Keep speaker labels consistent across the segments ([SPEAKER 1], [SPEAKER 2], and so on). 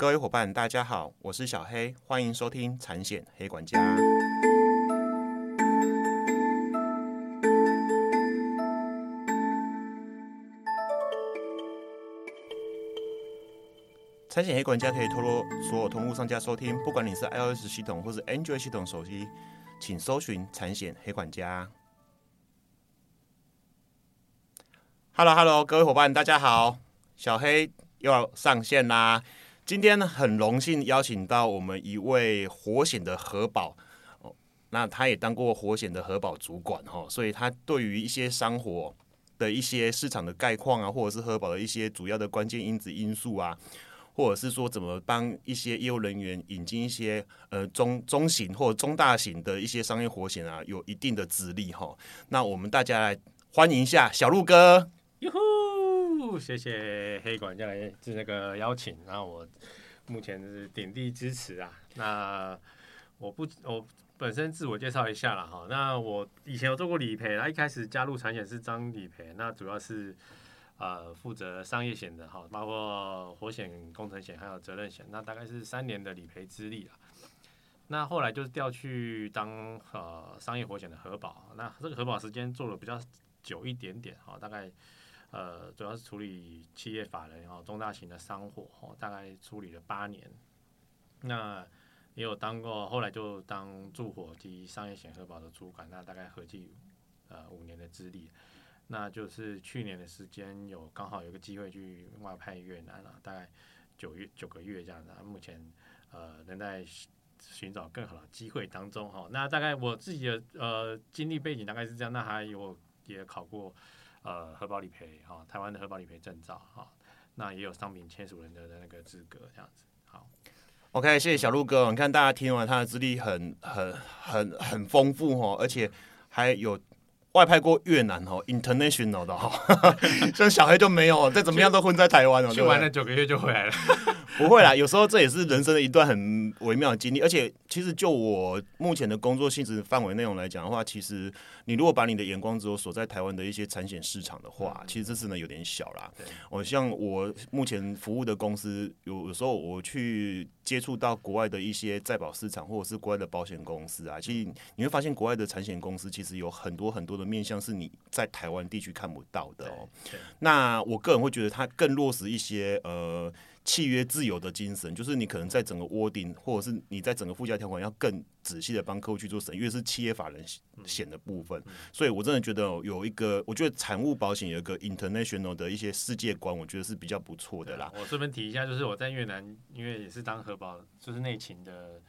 [SPEAKER 1] 各位伙伴，大家好，我是小黑，欢迎收听产险黑管家。产险黑管家可以透过所有通路商家收听，不管你是 iOS 系统或是 Android 系统手机，请搜寻产险黑管家。Hello Hello，各位伙伴，大家好，小黑又要上线啦。今天呢，很荣幸邀请到我们一位火险的核保哦，那他也当过火险的核保主管哈，所以他对于一些商火的一些市场的概况啊，或者是核保的一些主要的关键因子因素啊。或者是说怎么帮一些业务人员引进一些呃中中型或中大型的一些商业活险啊，有一定的资历哈。那我们大家来欢迎一下小鹿哥。
[SPEAKER 2] 哟呼，谢谢黑管家来这那个邀请，然后我目前是鼎力支持啊。那我不我本身自我介绍一下了哈。那我以前有做过理赔，那一开始加入产险是张理赔，那主要是。呃，负责商业险的哈，包括火险、工程险还有责任险，那大概是三年的理赔资历了。那后来就是调去当呃商业火险的核保，那这个核保时间做的比较久一点点哈，大概呃主要是处理企业法人哈，中大型的商火哈，大概处理了八年。那也有当过，后来就当驻火及商业险核保的主管，那大概合计呃五年的资历。那就是去年的时间有刚好有个机会去外派越南了，大概九月九个月这样子。目前呃仍在寻找更好的机会当中哈。那大概我自己的呃经历背景大概是这样。那还有也考过呃核保理赔哈，台湾的核保理赔证照哈。那也有商品签署人的那个资格这样子。好
[SPEAKER 1] ，OK，谢谢小鹿哥。你看大家听完他的资历很很很很丰富哦，而且还有。外派过越南哦，international 的哈，像小黑就没有，再怎么样都混在台湾哦，
[SPEAKER 2] 去玩了九个月就回来了。
[SPEAKER 1] 不会啦，有时候这也是人生的一段很微妙的经历。而且，其实就我目前的工作性质范围内容来讲的话，其实你如果把你的眼光只有锁在台湾的一些产险市场的话，其实这次呢有点小啦。我像我目前服务的公司，有有时候我去接触到国外的一些在保市场，或者是国外的保险公司啊，其实你会发现国外的产险公司其实有很多很多的面向是你在台湾地区看不到的哦。那我个人会觉得它更落实一些呃。契约自由的精神，就是你可能在整个窝顶，或者是你在整个附加条款要更仔细的帮客户去做审，因为是企业法人险的部分，所以我真的觉得有一个，我觉得产物保险有一个 international 的一些世界观，我觉得是比较不错的啦。
[SPEAKER 2] 我顺便提一下，就是我在越南，因为也是当核保，就是内勤的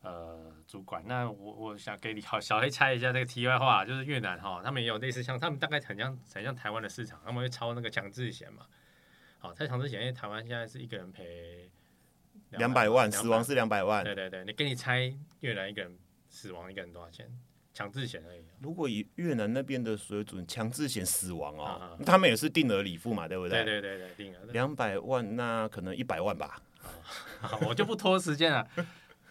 [SPEAKER 2] 呃主管。那我我想给你好小黑猜一下这个题外话，就是越南哈，他们也有类似像他们大概很像很像台湾的市场，他们会抄那个强制险嘛。好，在强制险，因为台湾现在是一个人赔
[SPEAKER 1] 两百万，死亡是两百万。
[SPEAKER 2] 对对对，你给你猜越南一个人死亡一个人多少钱？强制险而已。
[SPEAKER 1] 如果以越南那边的水准，强制险死亡哦，他们也是定额理付嘛，对不
[SPEAKER 2] 对？对对对对，定额
[SPEAKER 1] 两百万，那可能一百万吧。
[SPEAKER 2] 好，我就不拖时间了，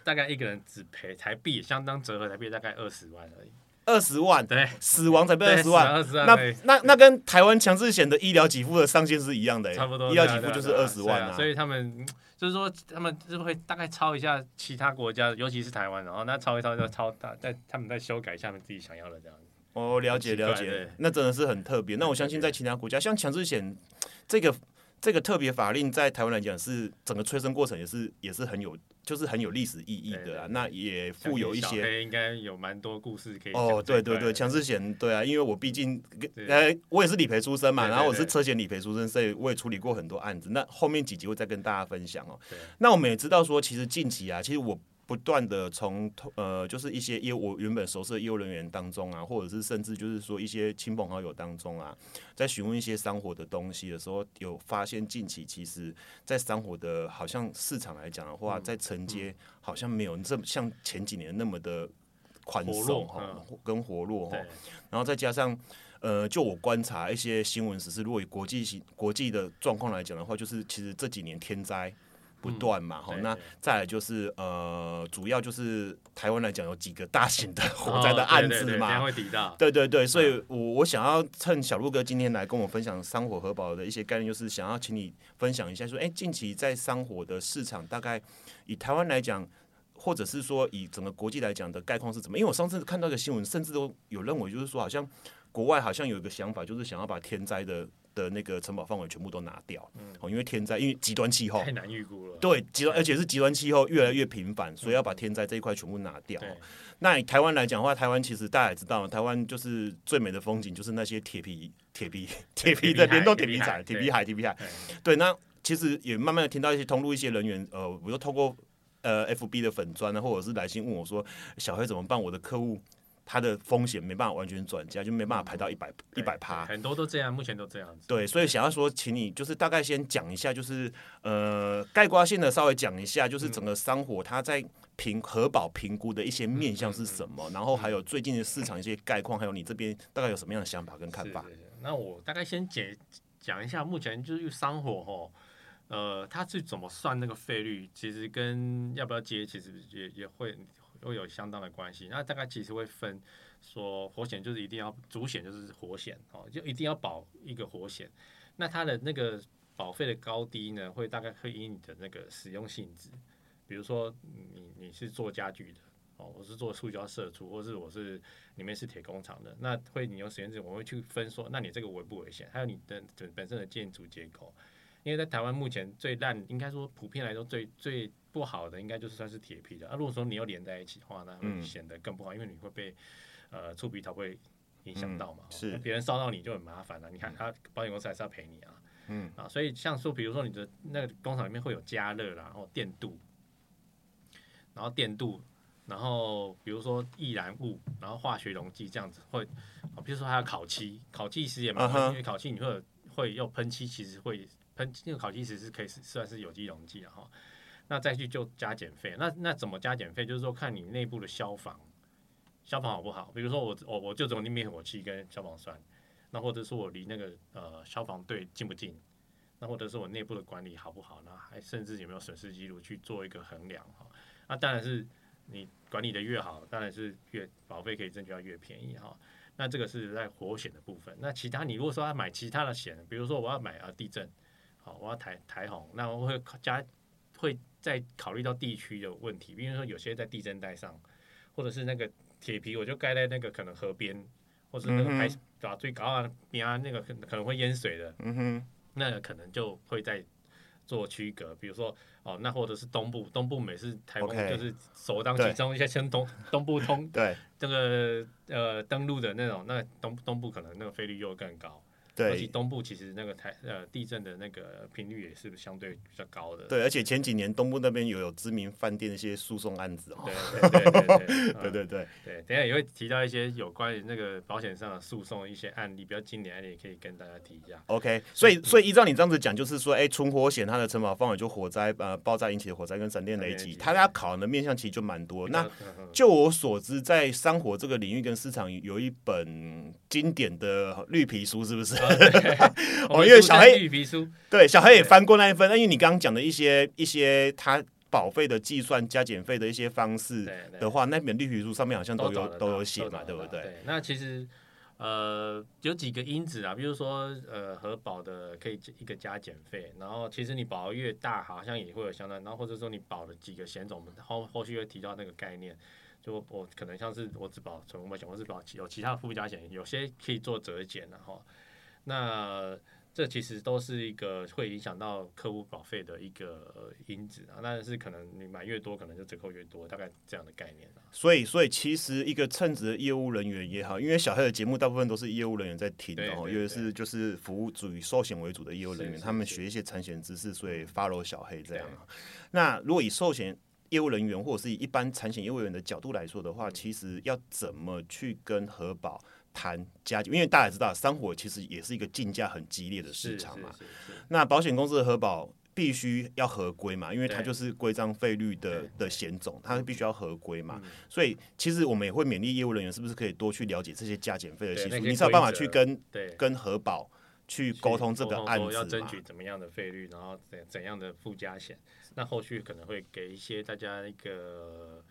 [SPEAKER 2] 大概一个人只赔台币，相当折合台币大概二十万而已。
[SPEAKER 1] 二十万，
[SPEAKER 2] 对，
[SPEAKER 1] 死亡才被二十万，那那那跟台湾强制险的医疗给付的上限是一样的，
[SPEAKER 2] 差不多，
[SPEAKER 1] 医疗给付就是二十万
[SPEAKER 2] 啊。所以他们就是说，他们是不是会大概抄一下其他国家，尤其是台湾，然后那抄一抄就抄大，在他们在修改一下他们自己想要的这样子。
[SPEAKER 1] 哦，了解了解，那真的是很特别。那我相信在其他国家，像强制险这个这个特别法令，在台湾来讲是整个催生过程也是也是很有。就是很有历史意义的啊，那也富有一些，
[SPEAKER 2] 应该有蛮多故事可以
[SPEAKER 1] 哦。对对对，强制险，对啊，因为我毕竟，呃，我也是理赔出身嘛，然后我是车险理赔出身，所以我也处理过很多案子。那后面几集会再跟大家分享哦。那我们也知道说，其实近期啊，其实我。不断的从呃，就是一些业我原本熟悉的业务人员当中啊，或者是甚至就是说一些亲朋好友当中啊，在询问一些商火的东西的时候，有发现近期其实，在商火的好像市场来讲的话，在承接好像没有这么像前几年那么的宽松哈，跟活络哈。然后再加上呃，就我观察一些新闻时事，如果以国际型国际的状况来讲的话，就是其实这几年天灾。不断嘛，哈、那再来就是呃，主要就是台湾来讲有几个大型的火
[SPEAKER 2] 哦
[SPEAKER 1] 灾的案子嘛。
[SPEAKER 2] 会提到。
[SPEAKER 1] 对对对，所以
[SPEAKER 2] 嗯
[SPEAKER 1] 我我想要趁小鹿哥今天来跟我分享山火核保的一些概念，就是想要请你分享一下说，哎，近期在山火的市场大概以台湾来讲，或者是说以整个国际来讲的概况是怎么？因为我上次看到一个新闻，甚至都有认为就是说，好像国外好像有一个想法，就是想要把天灾的的那个城堡范围全部都拿掉，哦，因为天灾因为极端气候
[SPEAKER 2] 太。难预估了。
[SPEAKER 1] 对，极端而且是极端气候越来越频繁，所以要把天灾这一块全部拿掉。
[SPEAKER 2] 对
[SPEAKER 1] 那以台湾来讲的话，台湾其实大家也知道，台湾就是最美的风景就是那些铁皮、铁皮、铁皮的联动铁皮海、铁皮海、铁皮海。
[SPEAKER 2] 对
[SPEAKER 1] 对，那其实也慢慢的听到一些通路一些人员，呃，比如透过呃 FB 的粉砖呢，或者是来信问我说，小黑怎么办？我的客户他的风险没办法完全转嫁，就没办法排到一百一百趴。
[SPEAKER 2] 很多都这样，目前都这样子。
[SPEAKER 1] 对，所以想要说，请你就是大概先讲一下，就是呃概括性的稍微讲一下，就是整个商火它在评核保评估的一些面向是什么，然后还有最近的市场一些概况，还有你这边大概有什么样的想法跟看法？
[SPEAKER 2] 是是是那我大概先解讲一下，目前就是商火吼，呃，它是怎么算那个费率，其实跟要不要接，其实也也会会有相当的关系。那大概其实会分说，火险就是一定要主险就是火险哦，就一定要保一个火险。那它的那个保费的高低呢，会大概会以你的那个使用性质，比如说你你是做家具的。哦，我是做塑胶射出，或是我是里面是铁工厂的，那会你用实验室，我会去分说，那你这个危不危险？还有你的本本身的建筑结构，因为在台湾目前最烂，应该说普遍来说最最不好的，应该就是算是铁皮的。啊，如果说你又连在一起的话，那会
[SPEAKER 1] 嗯。
[SPEAKER 2] 显得更不好，因为你会被呃触鼻头会影响到嘛，
[SPEAKER 1] 嗯是。
[SPEAKER 2] 别人烧到你就很麻烦了、你看他保险公司还是要赔你啊，
[SPEAKER 1] 嗯。
[SPEAKER 2] 啊，所以像说，比如说你的那个工厂里面会有加热啦，然后电镀，然后电镀，然后比如说易燃物，然后化学溶剂这样子会，啊比如说还有烤漆，烤漆其实也蛮因为烤漆你会有会用喷漆，其实会喷那个烤漆其实是可以算是有机溶剂了哈。那再去就加减费，那那怎么加减费？就是说看你内部的消防，消防好不好？比如说我我我就只有灭火器跟消防栓，那或者说我离那个呃消防队近不近？那或者是我内部的管理好不好？那还甚至有没有损失记录去做一个衡量哈？那当然是你管理的越好，当然是越保费可以争取到越便宜哈。那这个是在火险的部分。那其他你如果说要买其他的险，比如说我要买啊地震，好，我要台台红，那我会加会再考虑到地区的问题，比如说有些在地震带上，或者是那个铁皮，我就盖在那个可能河边，或者那个海把最高啊边啊那个可能可能会淹水的，
[SPEAKER 1] 嗯哼，
[SPEAKER 2] 那个可能就会在做区隔，比如说哦，那或者是东部，东部每次台风就是首当其冲，一些先东东部通
[SPEAKER 1] 对。
[SPEAKER 2] 这个呃登陆的那种，那东东部可能那个费率又更高，而且
[SPEAKER 1] 对
[SPEAKER 2] 东部其实那个台呃地震的那个频率也是相对比较高的。
[SPEAKER 1] 对，而且前几年东部那边有有知名饭店的一些诉讼案子哦。
[SPEAKER 2] 对对对对对
[SPEAKER 1] 对
[SPEAKER 2] 嗯
[SPEAKER 1] 对对，
[SPEAKER 2] 对，等一下也会提到一些有关于那个保险上的诉讼的一些案例，比较经典案例，也可以跟大家提一下。
[SPEAKER 1] OK，所以所以依照你这样子讲，就是说，哎、纯火险它的承保范围就火灾、呃爆炸引起的火灾跟闪电雷击，它要考的面向其实就蛮多。那就我所知，在山火这个领域跟市场有一本经典的绿皮书，是不是？
[SPEAKER 2] 我们书
[SPEAKER 1] 因为小黑
[SPEAKER 2] 绿皮书，
[SPEAKER 1] 对，小黑也翻过那一份。那因为你刚刚讲的一些一些他保费的计算、加减费的一些方式的话，那本绿皮书上面好像都有都有写嘛，对不对？
[SPEAKER 2] 对，那其实呃有几个因子啊，比如说呃核保的可以一个加减费，然后其实你保额越大，好像也会有相当，然后或者说你保了几个险种，我们后后续会提到那个概念。就我我可能像是我只保纯危险，我是保其有其他附加险，有些可以做折减然后那这其实都是一个会影响到客户保费的一个呃因子啊，但是可能你买越多，可能就折扣越多，大概这样的概念啊。
[SPEAKER 1] 所以，所以其实一个称职的业务人员也好，因为小黑的节目大部分都是业务人员在听的哦，因为是就是服务主以寿险为主的业务人员，他们学一些产险知识，所以 follow 小黑这样。那如果以寿险业务人员或者是以一般产险业务员的角度来说的话，其实要怎么去跟核保谈加减？因为大家也知道，三火其实也是一个竞价很激烈的市场嘛。
[SPEAKER 2] 是是是
[SPEAKER 1] 那保险公司的核保必须要合规嘛，因为它就是规章费率的的险种，它必须要合规嘛。
[SPEAKER 2] 嗯
[SPEAKER 1] 所以其实我们也会勉励业务人员，是不是可以多去了解这些加减费的系数？你才有办法去跟
[SPEAKER 2] 对
[SPEAKER 1] 跟核保去沟通这个案子
[SPEAKER 2] 要争取怎么样的费率，然后怎怎样的附加险，那后续可能会给一些大家一个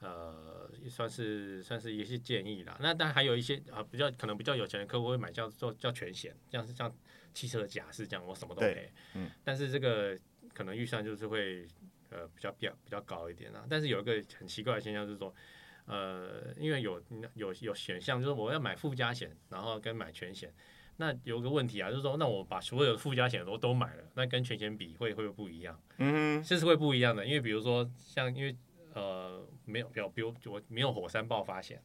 [SPEAKER 2] 呃，算是算是一些建议啦。那当然还有一些啊，比较可能比较有钱的客户会买叫做叫全险，像是像汽车的假释这样，我什么都
[SPEAKER 1] 对
[SPEAKER 2] 赔。
[SPEAKER 1] 嗯，
[SPEAKER 2] 但是这个可能预算就是会呃比较比较比较高一点啊。但是有一个很奇怪的现象就是说。呃，因为有有有选项，就是我要买附加险，然后跟买全险。那有个问题啊，就是说，那我把所有的附加险都都买了，那跟全险比会会不会不一样？
[SPEAKER 1] 嗯，
[SPEAKER 2] 这是会不一样的，因为比如说像因为呃没有，比如比如我没有火山爆发险，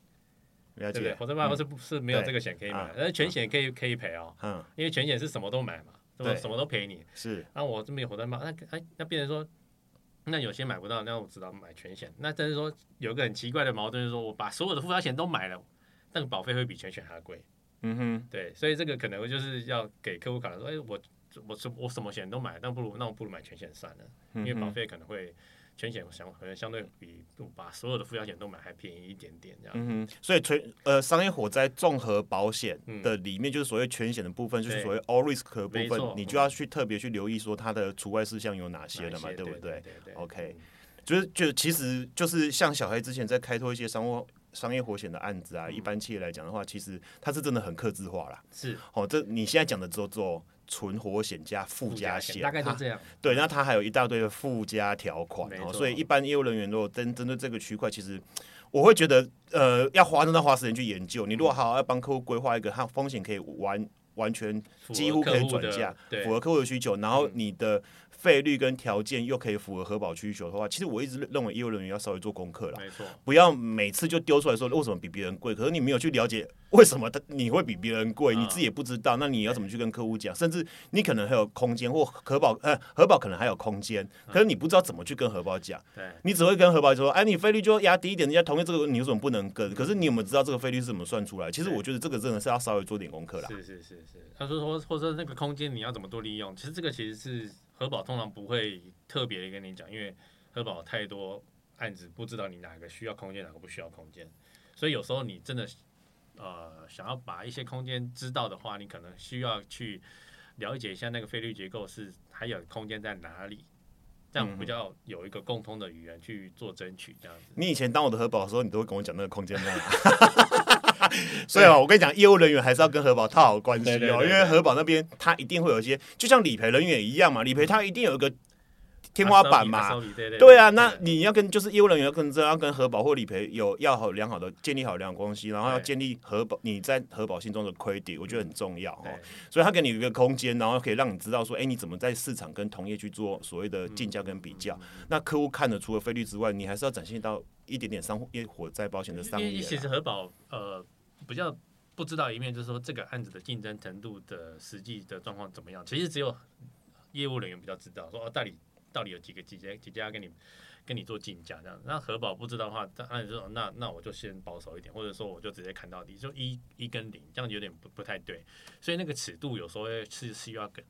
[SPEAKER 1] 了
[SPEAKER 2] 对不对？
[SPEAKER 1] 解，
[SPEAKER 2] 火山爆发是不是没有这个险可以买
[SPEAKER 1] 啊，
[SPEAKER 2] 但是全险可以可以赔哦，
[SPEAKER 1] 嗯，
[SPEAKER 2] 因为全险是什么都买嘛，什么
[SPEAKER 1] 对
[SPEAKER 2] 什么都赔你。
[SPEAKER 1] 是，
[SPEAKER 2] 那我这边有火山爆，那哎那变成说。那有些买不到，那我只能买全险。那但是说有个很奇怪的矛盾，就是说我把所有的附加险都买了，那个保费会比全险还要贵。
[SPEAKER 1] 嗯哼，
[SPEAKER 2] 对，所以这个可能就是要给客户考虑说，哎，我我什我什么险都买，那不如那我不如买全险算了，因为保费可能会全险相可能相对比把所有的附加险都买还便宜一点点这样。
[SPEAKER 1] 嗯哼，所以全呃商业火灾综合保险
[SPEAKER 2] 嗯
[SPEAKER 1] 的里面就是所谓全险的部分，就是所谓 all risk 的部分，你就要去特别去留意说它的除外事项有哪些
[SPEAKER 2] 哪
[SPEAKER 1] 的嘛，
[SPEAKER 2] 对
[SPEAKER 1] 对不对？
[SPEAKER 2] 对对
[SPEAKER 1] OK 就是就其实就是像小黑之前在开拓一些商务商业火险的案子啊，
[SPEAKER 2] 嗯
[SPEAKER 1] 一般企业来讲的话，其实它是真的很克制化啦。
[SPEAKER 2] 是
[SPEAKER 1] 哦，这你现在讲的只有做纯火险加附加险，
[SPEAKER 2] 大概就这样。
[SPEAKER 1] 对，那它还有一大堆的附加条款哦，所以一般业务人员如果针针对这个区块，其实我会觉得呃要花真的花时间去研究。你如果好好要帮客户规划一个，它风险可以完完全几乎可以转嫁，
[SPEAKER 2] 对
[SPEAKER 1] 符合客户的需求，然后
[SPEAKER 2] 嗯
[SPEAKER 1] 你的费率跟条件又可以符合核保需求的话，其实我一直认为业务人员要稍微做功课啦。
[SPEAKER 2] 没错，
[SPEAKER 1] 不要每次就丢出来说为什么比别人贵，可是你没有去了解为什么他你会比别人贵，
[SPEAKER 2] 啊
[SPEAKER 1] 你自己也不知道，那你要怎么去跟客户讲？甚至你可能还有空间或核保呃核保可能还有空间，可是你不知道怎么去跟核保讲，
[SPEAKER 2] 对，
[SPEAKER 1] 你只会跟核保说，哎，你费率就压低一点，人家同意这个，你为什么不能跟？可是你有没有知道这个费率是怎么算出来？其实我觉得这个真的是要稍微做点功课啦。
[SPEAKER 2] 是是是是。他说说或者说那个空间你要怎么多利用，其实这个其实是核保通常不会特别的跟你讲，因为核保太多案子不知道你哪个需要空间，哪个不需要空间，所以有时候你真的呃想要把一些空间知道的话，你可能需要去了解一下那个费率结构是还有空间在哪里，这样比较有一个共通的语言去做争取，这样子。
[SPEAKER 1] 你以前当我的核保的时候，你都会跟我讲那个空间在哪。所以啊，我跟你讲，业务人员还是要跟核保套好关系哦，因为核保那边他一定会有一些，就像理赔人员一样嘛，理赔他一定有一个天花板嘛。
[SPEAKER 2] 对
[SPEAKER 1] 啊，那你要跟就是业务人员要跟这要跟核保或理赔有要好良好的建立好良好关系，然后要建立核保你在核保心中的 credit，我觉得很重要哦。所以他给你一个空间，然后可以让你知道说，哎，你怎么在市场跟同业去做所谓的竞价跟比较。那客户看的除了费率之外，你还是要展现到一点点商业火灾保险的商
[SPEAKER 2] 因为其。实核保呃比较不知道一面，就是说这个案子的竞争程度的实际的状况怎么样。其实只有业务人员比较知道，说哦到底到底有几个几家几家跟你跟你做竞价这样。那核保不知道的话，那那我就先保守一点，或者说我就直接砍到底，就一一跟零，这样有点不不太对。所以那个尺度有时候是需要跟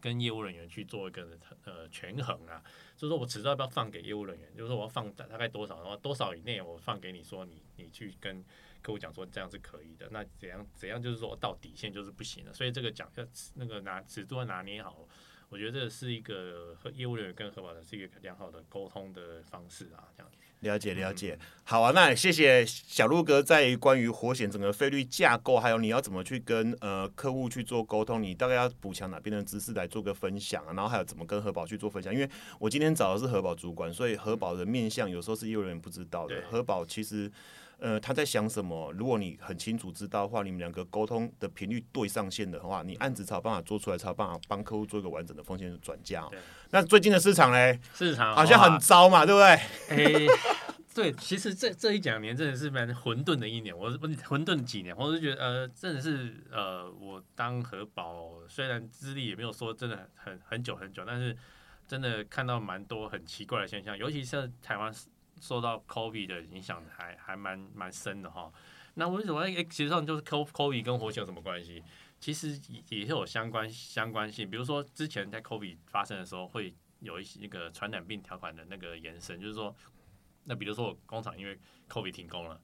[SPEAKER 2] 跟业务人员去做一个呃权衡啊。就是说我尺度要不要放给业务人员，就是说我要放大概多少，然后多少以内我放给你说你你去跟客户讲说这样是可以的，那怎样怎样就是说到底线就是不行了，所以这个讲要那个拿尺度要拿捏好，我觉得这是一个和业务人员跟核保的是一个良好的沟通的方式啊，这样。
[SPEAKER 1] 了解了解，好啊，那谢谢小鹿哥在于关于火险整个费率架构，还有你要怎么去跟呃客户去做沟通，你大概要补强哪边的知识来做个分享啊，然后还有怎么跟核保去做分享，因为我今天找的是核保主管，所以核保的面向有时候是业务人员不知道的。
[SPEAKER 2] 对，
[SPEAKER 1] 核保其实。呃，他在想什么？如果你很清楚知道的话，你们两个沟通的频率对上线的话，你案子才有办法做出来，才有办法帮客户做一个完整的风险转嫁、哦。那最近的市场嘞，
[SPEAKER 2] 市场
[SPEAKER 1] 好像很糟嘛，对不对？
[SPEAKER 2] 诶、对，其实这这一两年真的是蛮混沌的一年，我是不是混沌几年，我是觉得呃，真的是呃，我当核保虽然资历也没有说真的很很久很久，但是真的看到蛮多很奇怪的现象，尤其是台湾受到 COVID 的影响还还蛮蛮深的哈。那为什么？诶、其实上就是 COVID 跟火险有什么关系？其实也是有相关相关性，比如说之前在 COVID 发生的时候，会有一些那个传染病条款的那个延伸，就是说，那比如说我工厂因为 COVID 停工了，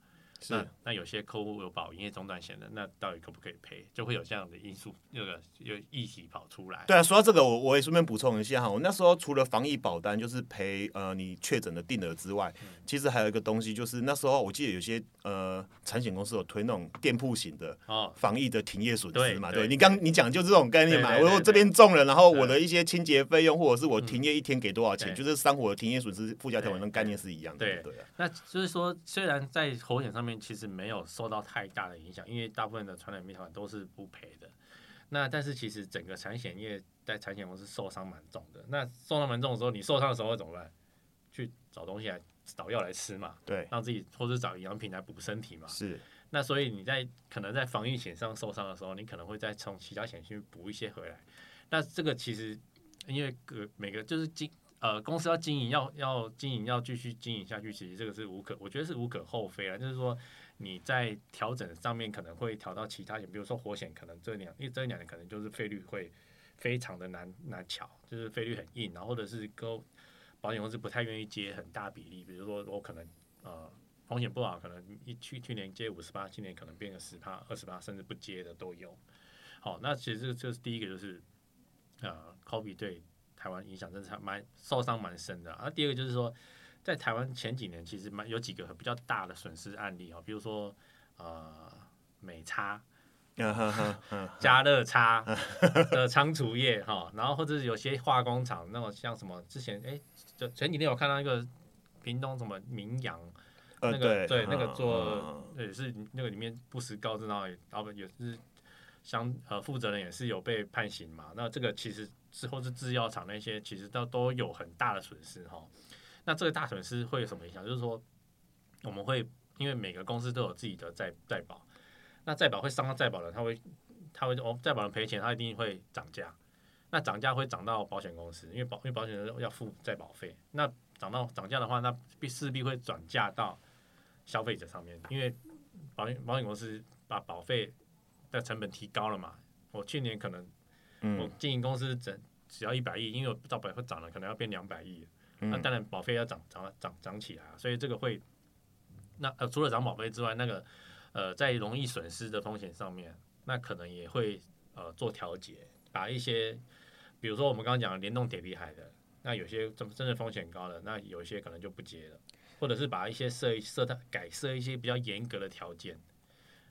[SPEAKER 2] 那那有些客户有保营业中断险的，那到底可不可以赔？就会有这样的因素，那个有议题跑出来。
[SPEAKER 1] 对啊，说到这个，我我也顺便补充一下哈，我那时候除了防疫保单就是赔呃你确诊的定额之外，其实还有一个东西就是那时候我记得有些呃产险公司有推那种店铺型的
[SPEAKER 2] 哦，
[SPEAKER 1] 防疫的停业损失嘛，
[SPEAKER 2] 对对
[SPEAKER 1] 对？你刚你讲就这种概念嘛，
[SPEAKER 2] 对对对
[SPEAKER 1] 我我这边中了，然后我的一些清洁费用或者是我停业一天给多少钱，
[SPEAKER 2] 对。
[SPEAKER 1] 就是伤火的停业损失附加条款
[SPEAKER 2] 对
[SPEAKER 1] 的概念是一样的，
[SPEAKER 2] 对。
[SPEAKER 1] 对啊，
[SPEAKER 2] 那就是说，虽然在火险上面其实没有受到太大的影响，因为大部分的传染病条款都是不赔的。那但是其实整个产险业在产险公司受伤蛮重的。那受伤蛮重的时候，你受伤的时候会怎么办？去找东西来找药来吃嘛，
[SPEAKER 1] 对，
[SPEAKER 2] 让自己或者找营养品来补身体嘛。
[SPEAKER 1] 是，
[SPEAKER 2] 那所以你在可能在防疫险上受伤的时候，你可能会再从其他险去补一些回来。那这个其实因为个每个就是经呃公司要经营要要经营要继续经营下去，其实这个是无可我觉得是无可厚非了。就是说你在调整上面可能会调到其他险，比如说火险，可能这两因为这两年可能就是费率会非常的难难调，就是费率很硬，然后或者是跟保险公司不太愿意接很大比例，比如说我可能呃风险不好，可能一去去年接五十八，今年可能变个十趴、二十八，甚至不接的都有。好，那其实这这是第一个，就是呃 COBI 对台湾影响真的是蛮受伤蛮深的。啊，第二个就是说，在台湾前几年其实蛮有几个比较大的损失案例啊，比如说呃美差、加热差的仓储业哈，然后或者是有些化工厂那种像什么之前哎，就前几天有看到一个屏东什么名扬。
[SPEAKER 1] 呃
[SPEAKER 2] 那个对那个
[SPEAKER 1] 嗯
[SPEAKER 2] 做
[SPEAKER 1] 嗯
[SPEAKER 2] 也是那个里面不时告知，然后也是相呃负责人也是有被判刑嘛。那这个其实之后是制药厂那些其实都都有很大的损失哈。那这个大损失会有什么影响？就是说我们会因为每个公司都有自己的再再保，那再保会伤到再保人，他会他会哦再保人赔钱，他一定会涨价。那涨价会涨到保险公司，因为保因为保险人要付再保费。那涨到涨价的话，那必势必会转嫁到消费者上面，因为保险保险公司把保费的成本提高了嘛。我去年可能我
[SPEAKER 1] 嗯
[SPEAKER 2] 经营公司整只要一百亿，因为我到百会涨了，可能要变两百亿，那
[SPEAKER 1] 嗯。
[SPEAKER 2] 当然保费要涨涨涨涨起来啊，所以这个会那呃除了涨保费之外，那个呃在容易损失的风险上面，那可能也会呃做调节，把一些比如说我们刚刚讲的联动铁皮海的，那有些真真的风险高的，那有些可能就不接了，或者是把一些设设它改设一些比较严格的条件，让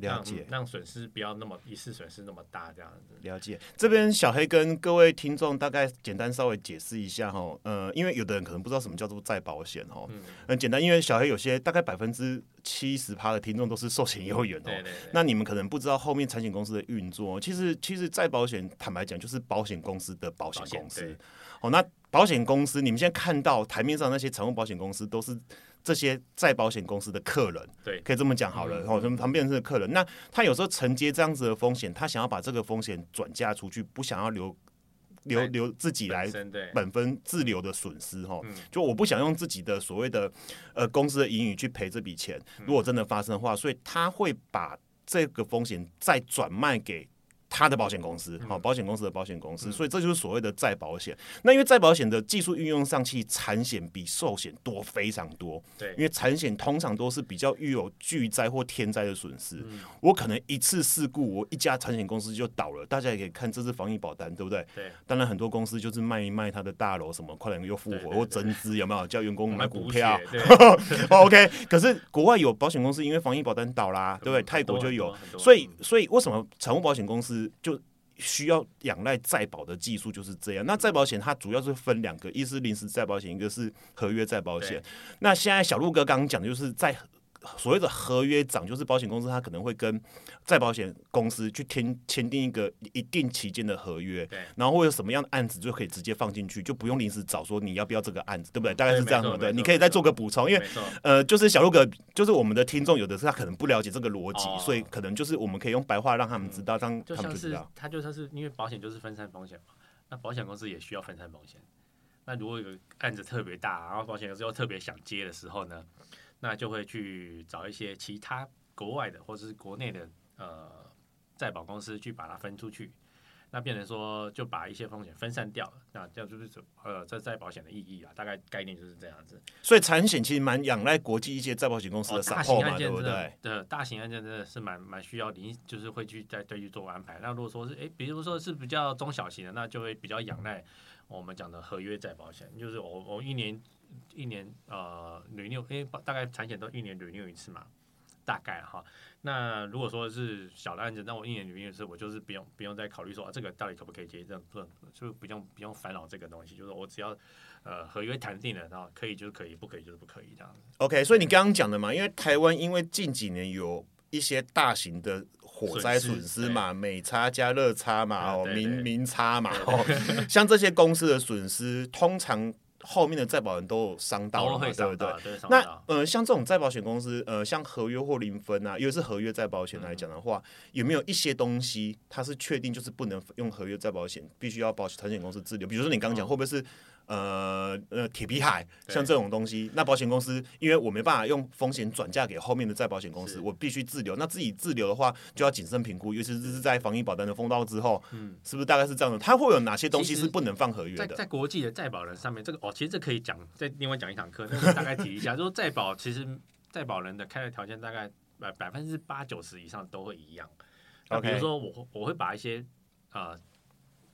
[SPEAKER 1] 了解。
[SPEAKER 2] 让损失不要那么一次损失那么大这样子。
[SPEAKER 1] 了解，这边小黑跟各位听众大概简单稍微解释一下哈，呃，因为有的人可能不知道什么叫做再保险哈，
[SPEAKER 2] 嗯，
[SPEAKER 1] 很简单，因为小黑有些大概百分之七十趴的听众都是寿险业务员哦，
[SPEAKER 2] 对对对，
[SPEAKER 1] 那你们可能不知道后面产险公司的运作，其实其实再保险，坦白讲就是保险公司的保险公司
[SPEAKER 2] 对。
[SPEAKER 1] 哦，那保险公司，你们现在看到台面上那些财务保险公司，都是这些再保险公司的客人，
[SPEAKER 2] 对
[SPEAKER 1] 可以这么讲好了。
[SPEAKER 2] 嗯
[SPEAKER 1] 哦，他们旁边是客人，那他有时候承接这样子的风险，他想要把这个风险转嫁出去，不想要留留留自己来
[SPEAKER 2] 本
[SPEAKER 1] 分自留的损失哈
[SPEAKER 2] 嗯，
[SPEAKER 1] 就我不想用自己的所谓的呃公司的盈余去赔这笔钱，
[SPEAKER 2] 嗯
[SPEAKER 1] 如果真的发生的话，所以他会把这个风险再转卖给。他的保险公司，好、保险公司的保险公司，
[SPEAKER 2] 嗯。
[SPEAKER 1] 所以这就是所谓的再保险。那因为再保险的技术运用上，其实产险比寿险多非常多。
[SPEAKER 2] 对。
[SPEAKER 1] 因为产险通常都是比较遇有巨灾或天灾的损失，
[SPEAKER 2] 嗯。
[SPEAKER 1] 我可能一次事故，我一家产险公司就倒了。大家也可以看这是防疫保单，对不对？
[SPEAKER 2] 对，
[SPEAKER 1] 当然，很多公司就是卖一卖他的大楼，什么快点又复活或增资，有没有？叫员工买股票。OK，可是国外有保险公司因为防疫保单倒啦，对不对？泰国就有，，所以
[SPEAKER 2] 嗯
[SPEAKER 1] 所以为什么产物保险公司就需要仰赖再保的技术就是这样？那再保险它主要是分两个，一是临时再保险，一个是合约再保险。那现在小鹿哥刚刚讲的就是在所谓的合约长，就是保险公司它可能会跟再保险公司去签签订一个一定期间的合约，
[SPEAKER 2] 对
[SPEAKER 1] 然后会有什么样的案子就可以直接放进去，就不用临时找说你要不要这个案子，对不对？大概是这样的，对。你可以再做个补充，因为，呃，就是小鹿哥，就是我们的听众，有的是他可能不了解这个逻辑，
[SPEAKER 2] 哦
[SPEAKER 1] 所以可能就是我们可以用白话让他们知道，让他们就是知道。
[SPEAKER 2] 他就算是因为保险就是分散风险嘛，那保险公司也需要分散风险。那如果有个案子特别大，然后保险公司又特别想接的时候呢，那就会去找一些其他国外的或者是国内的呃再保公司去把它分出去。那变成说就把一些风险分散掉了，那这样就是呃这再保险的意义啊，大概概念就是这样子。
[SPEAKER 1] 所以产险其实蛮仰赖国际一些再保险公司的
[SPEAKER 2] 哦，大
[SPEAKER 1] support 嘛，
[SPEAKER 2] 型案
[SPEAKER 1] 对不
[SPEAKER 2] 件
[SPEAKER 1] 对？
[SPEAKER 2] 的大型案件真的是蛮蛮需要临，就是会去再对去做安排。那如果说是诶，比如说是比较中小型的，那就会比较仰赖我们讲的合约再保险，就是我我一年一年呃 renew，因为大概产险都一年 renew 一次嘛，大概哈。那如果说是小的案子，那我一年 renew 一次，我就是不用不用再考虑说、啊、这个到底可不可以接，这样不就不用不用烦恼这个东西，就是我只要呃合约谈定了，然后可以就是可以，不可以就是不可以这样子。
[SPEAKER 1] OK，所以你刚刚讲的嘛，因为台湾因为近几年有一些大型的火灾损失嘛，美差加热差嘛，哦，明明差嘛，哦，像这些公司的损失，通常后面的再保人都有伤到了嘛，对不对？
[SPEAKER 2] 对
[SPEAKER 1] 那。呃，像这种再保险公司，呃，像合约或零分啊，因为是合约再保险来讲的话，有没有一些东西它是确定就是不能用合约再保险，必须要保险保险公司自留？比如说你刚刚讲，会不会是呃呃铁皮海像这种东西？那保险公司因为我没办法用风险转嫁给后面的再保险公司，我必须自留。那自己自留的话，就要谨慎评估，尤其是在防疫保单的封到之后，
[SPEAKER 2] 嗯
[SPEAKER 1] 是不是大概是这样的？它会有哪些东西是不能放合约的？
[SPEAKER 2] 在国际的再保人上面，这个哦，其实这可以讲，再另外讲一堂课，但是大概提一下，就是再保其实再保人的开的条件大概百百分之八九十以上都会一样。那比如说我会我会把一些呃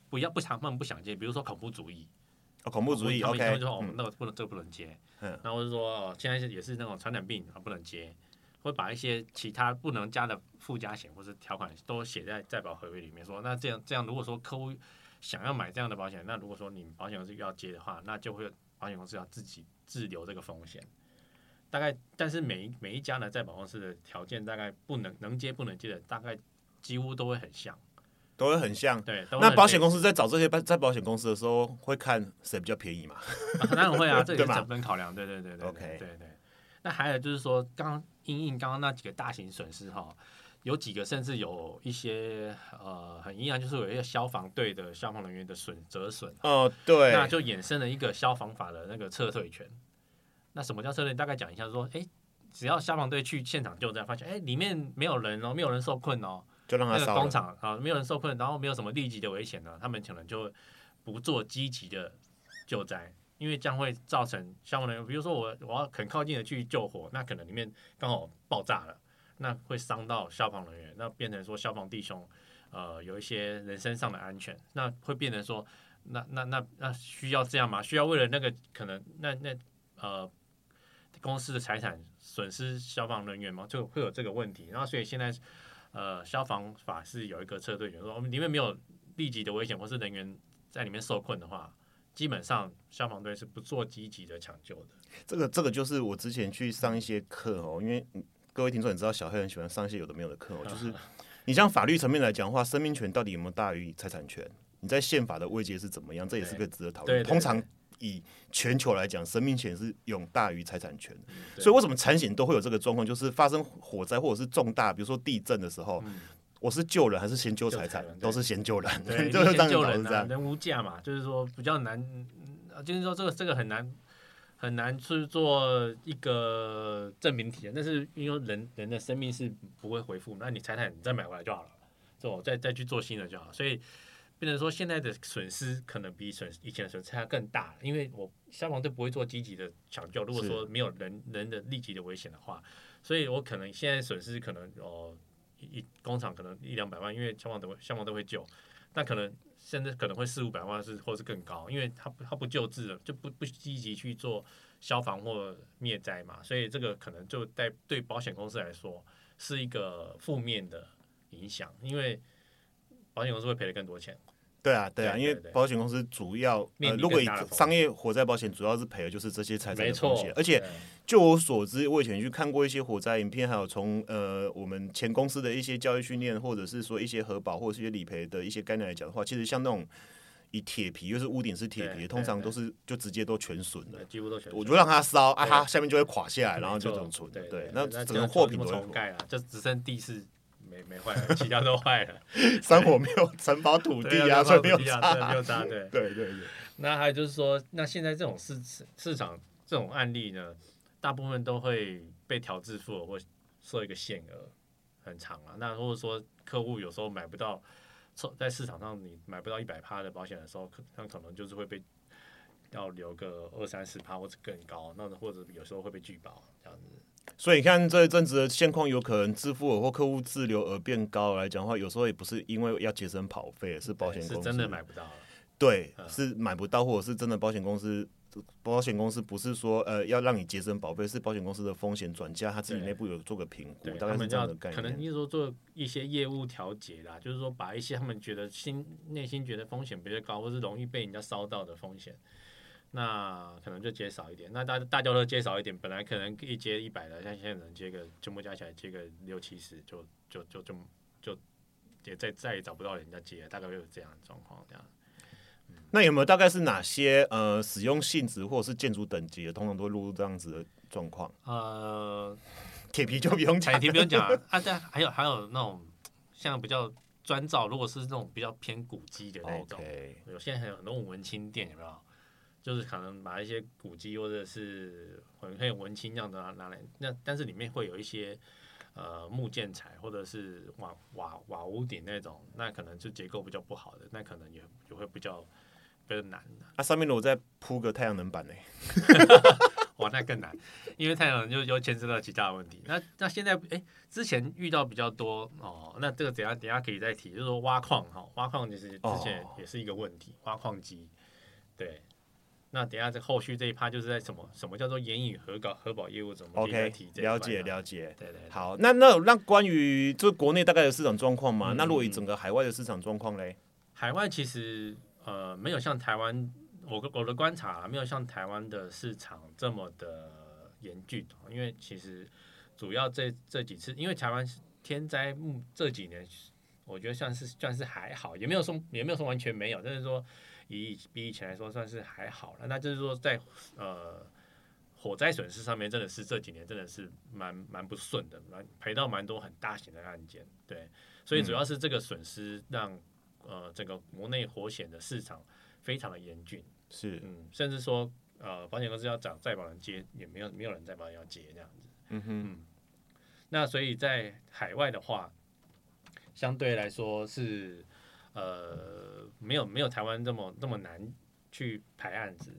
[SPEAKER 2] 不要不想放不想接，比如说恐怖主义，
[SPEAKER 1] 哦恐怖主义
[SPEAKER 2] 他们他
[SPEAKER 1] ，OK，
[SPEAKER 2] 们就说哦
[SPEAKER 1] 嗯
[SPEAKER 2] 那个不能这个不能接，
[SPEAKER 1] 嗯
[SPEAKER 2] 然后就说哦现在是也是那种传染病啊不能接。会把一些其他不能加的附加险或是条款都写在再保合约里面说，那这样这样，如果说客户想要买这样的保险，那如果说你保险公司要接的话，那就会保险公司要自己自留这个风险。大概，但是每一每一家呢，在保公司的条件大概不能能接不能接的，大概几乎都会很像。
[SPEAKER 1] 都会很像。
[SPEAKER 2] 对，
[SPEAKER 1] 那保险公司在找这些在保险公司的时候，会看谁比较便宜嘛？
[SPEAKER 2] 啊当然会啊，这也是成本考量，对对对对
[SPEAKER 1] OK
[SPEAKER 2] 对对对。那还有就是说，刚刚因应刚刚那几个大型损失哈，有几个甚至有一些呃很遗憾，就是有一些消防队的消防人员的损折损，
[SPEAKER 1] 哦，对，
[SPEAKER 2] 那就衍生了一个消防法的那个撤退权。那什么叫撤退？大概讲一下说，哎，只要消防队去现场救灾，发现哎里面没有人哦，没有人受困哦，
[SPEAKER 1] 就让他
[SPEAKER 2] 那个工
[SPEAKER 1] 了。
[SPEAKER 2] 厂啊，没有人受困，然后没有什么立即的危险呢，他们可能就不做积极的救灾，因为将会造成消防人员，比如说我我要很靠近的去救火，那可能里面刚好爆炸了，那会伤到消防人员，那变成说消防弟兄呃有一些人身上的安全，那会变成说那那那那需要这样吗？需要为了那个可能那那呃公司的财产损失消防人员吗？就会有这个问题，然后所以现在。呃，消防法是有一个撤退权，说我们里面没有立即的危险或是人员在里面受困的话，基本上消防队是不做积极的抢救的。
[SPEAKER 1] 这个这个就是我之前去上一些课哦，因为嗯各位听众也知道，小黑很喜欢上一些有的没有的课哦，就是 你像法律层面来讲的话，生命权到底有没有大于财产权？你在宪法的位阶是怎么样？这也是个值得讨论。通常以全球来讲，生命权是永大于财产权。
[SPEAKER 2] 对
[SPEAKER 1] 所以为什么产险都会有这个状况？就是发生火灾或者是重大，比如说地震的时候，
[SPEAKER 2] 嗯
[SPEAKER 1] 我是救人还是先救财产都是先救人，
[SPEAKER 2] 对，
[SPEAKER 1] 就是这样
[SPEAKER 2] 先救人啊，
[SPEAKER 1] 导致这样。
[SPEAKER 2] 人无价嘛，就是说比较难，嗯就是说这个这个很难很难去做一个证明题，但是因为人人的生命是不会恢复，那你财产你再买回来就好了，这我再再去做新的就好，所以。变成说，现在的损失可能比损以前的损失还更大，因为我消防队不会做积极的抢救。如果说没有人人的立即的危险的话，所以我可能现在损失可能哦，一工厂可能一两百万，因为消防队消防队会救，但可能现在可能会四五百万是或是更高，因为他他不救治了，就不不积极去做消防或灭灾嘛，所以这个可能就在对保险公司来说是一个负面的影响，因为保险公司会赔的更多钱。
[SPEAKER 1] 对啊，对啊，因为保险公司主要呃，如果以商业火灾保险，主要是赔的就是这些财产的风险，，而且
[SPEAKER 2] 对
[SPEAKER 1] 就我所知，我以前去看过一些火灾影片，还有从呃我们前公司的一些教育训练，或者是说一些核保或者是一些理赔的一些概念来讲的话，其实像那种以铁皮，又是屋顶是铁皮，通常都是就直接都全损了。
[SPEAKER 2] 几乎都全
[SPEAKER 1] 我就让它烧啊，它下面就会垮下来，然后就
[SPEAKER 2] 错
[SPEAKER 1] 这种存。
[SPEAKER 2] 对
[SPEAKER 1] 对，那
[SPEAKER 2] 那
[SPEAKER 1] 整个货品
[SPEAKER 2] 都盖了，就只剩地是没没坏了，其他都坏了。
[SPEAKER 1] 山火没有承包土地啊，所以没有。
[SPEAKER 2] 没有差，对。
[SPEAKER 1] 对对对，
[SPEAKER 2] 那还有就是说，那现在这种市市场这种案例呢，大部分都会被调制付额或设一个限额，很长啊。那或者说客户有时候买不到凑在市场上你买不到一百趴的保险的时候，可那可能就是会被要留个二三十趴或者更高，那或者有时候会被拒保这样子。
[SPEAKER 1] 所以你看这一阵子的现况，有可能支付额或客户自留额变高来讲的话，有时候也不是因为要节省跑费，是保险公司
[SPEAKER 2] 是真的买不到了。
[SPEAKER 1] 对，
[SPEAKER 2] 嗯
[SPEAKER 1] 是买不到，或者是真的保险公司。保险公司不是说呃要让你节省保费，是保险公司的风险转嫁，他自己
[SPEAKER 2] 对
[SPEAKER 1] 内部有做个评估，
[SPEAKER 2] 对，
[SPEAKER 1] 大概是
[SPEAKER 2] 他们要
[SPEAKER 1] 这样的概
[SPEAKER 2] 可能
[SPEAKER 1] 念。
[SPEAKER 2] 你说做一些业务调节啦，就是说把一些他们觉得心内心觉得风险比较高，或是容易被人家烧到的风险，那可能就接少一点。那大大家都接少一点，本来可能一接一百的，像现在能接个全部加起来接个六七十，就就就就就也再再也找不到人家接了，大概会有这样的状况这样。
[SPEAKER 1] 那有没有大概是哪些呃使用性质或者是建筑等级的，通常都会落入这样子的状况？
[SPEAKER 2] 呃，
[SPEAKER 1] 铁皮就不用讲
[SPEAKER 2] 铁皮不用讲啊，啊，但还有还有那种像比较专造，如果是那种比较偏古迹的那种。有现在还有很多文青店，有没有？就是可能把一些古迹或者是很很有文青这样的拿拿来，那但是里面会有一些呃木建材或者是瓦瓦瓦屋顶那种，那可能就结构比较不好的，那可能也也会比较比较难的。
[SPEAKER 1] 那、上面如果再铺个太阳能板呢？
[SPEAKER 2] 哇，那更难，因为太阳能就又牵涉到其他的问题。那那现在哎、之前遇到比较多哦，那这个等下等下可以再提，就是说挖矿哈，挖矿其实之前
[SPEAKER 1] 哦
[SPEAKER 2] 也是一个问题，挖矿机，对。那等下这后续这一趴就是在什么什么叫做严以核保核保业务，怎么
[SPEAKER 1] OK，了解了解。
[SPEAKER 2] 对对对
[SPEAKER 1] 好，那那那关于就国内大概的市场状况嘛，
[SPEAKER 2] 嗯
[SPEAKER 1] 那如果以整个海外的市场状况嘞？
[SPEAKER 2] 海外其实呃没有像台湾，我我的观察、啊、没有像台湾的市场这么的严峻，因为其实主要这这几次，因为台湾天灾目这几年，我觉得算是算是还好，也没有说也没有说完全没有，但是说以比以前来说算是还好了。那就是说在呃火灾损失上面，真的是这几年真的是蛮蛮不顺的，蛮赔到蛮多很大型的案件，对，所以主要是这个损失让。呃，整个国内火险的市场非常的严峻，
[SPEAKER 1] 是，
[SPEAKER 2] 嗯，甚至说呃，保险公司要找再保人接，也没有没有人再保人要接这样子。
[SPEAKER 1] 嗯哼，
[SPEAKER 2] 那所以在海外的话，相对来说是呃没有没有台湾这么这么难去排案子。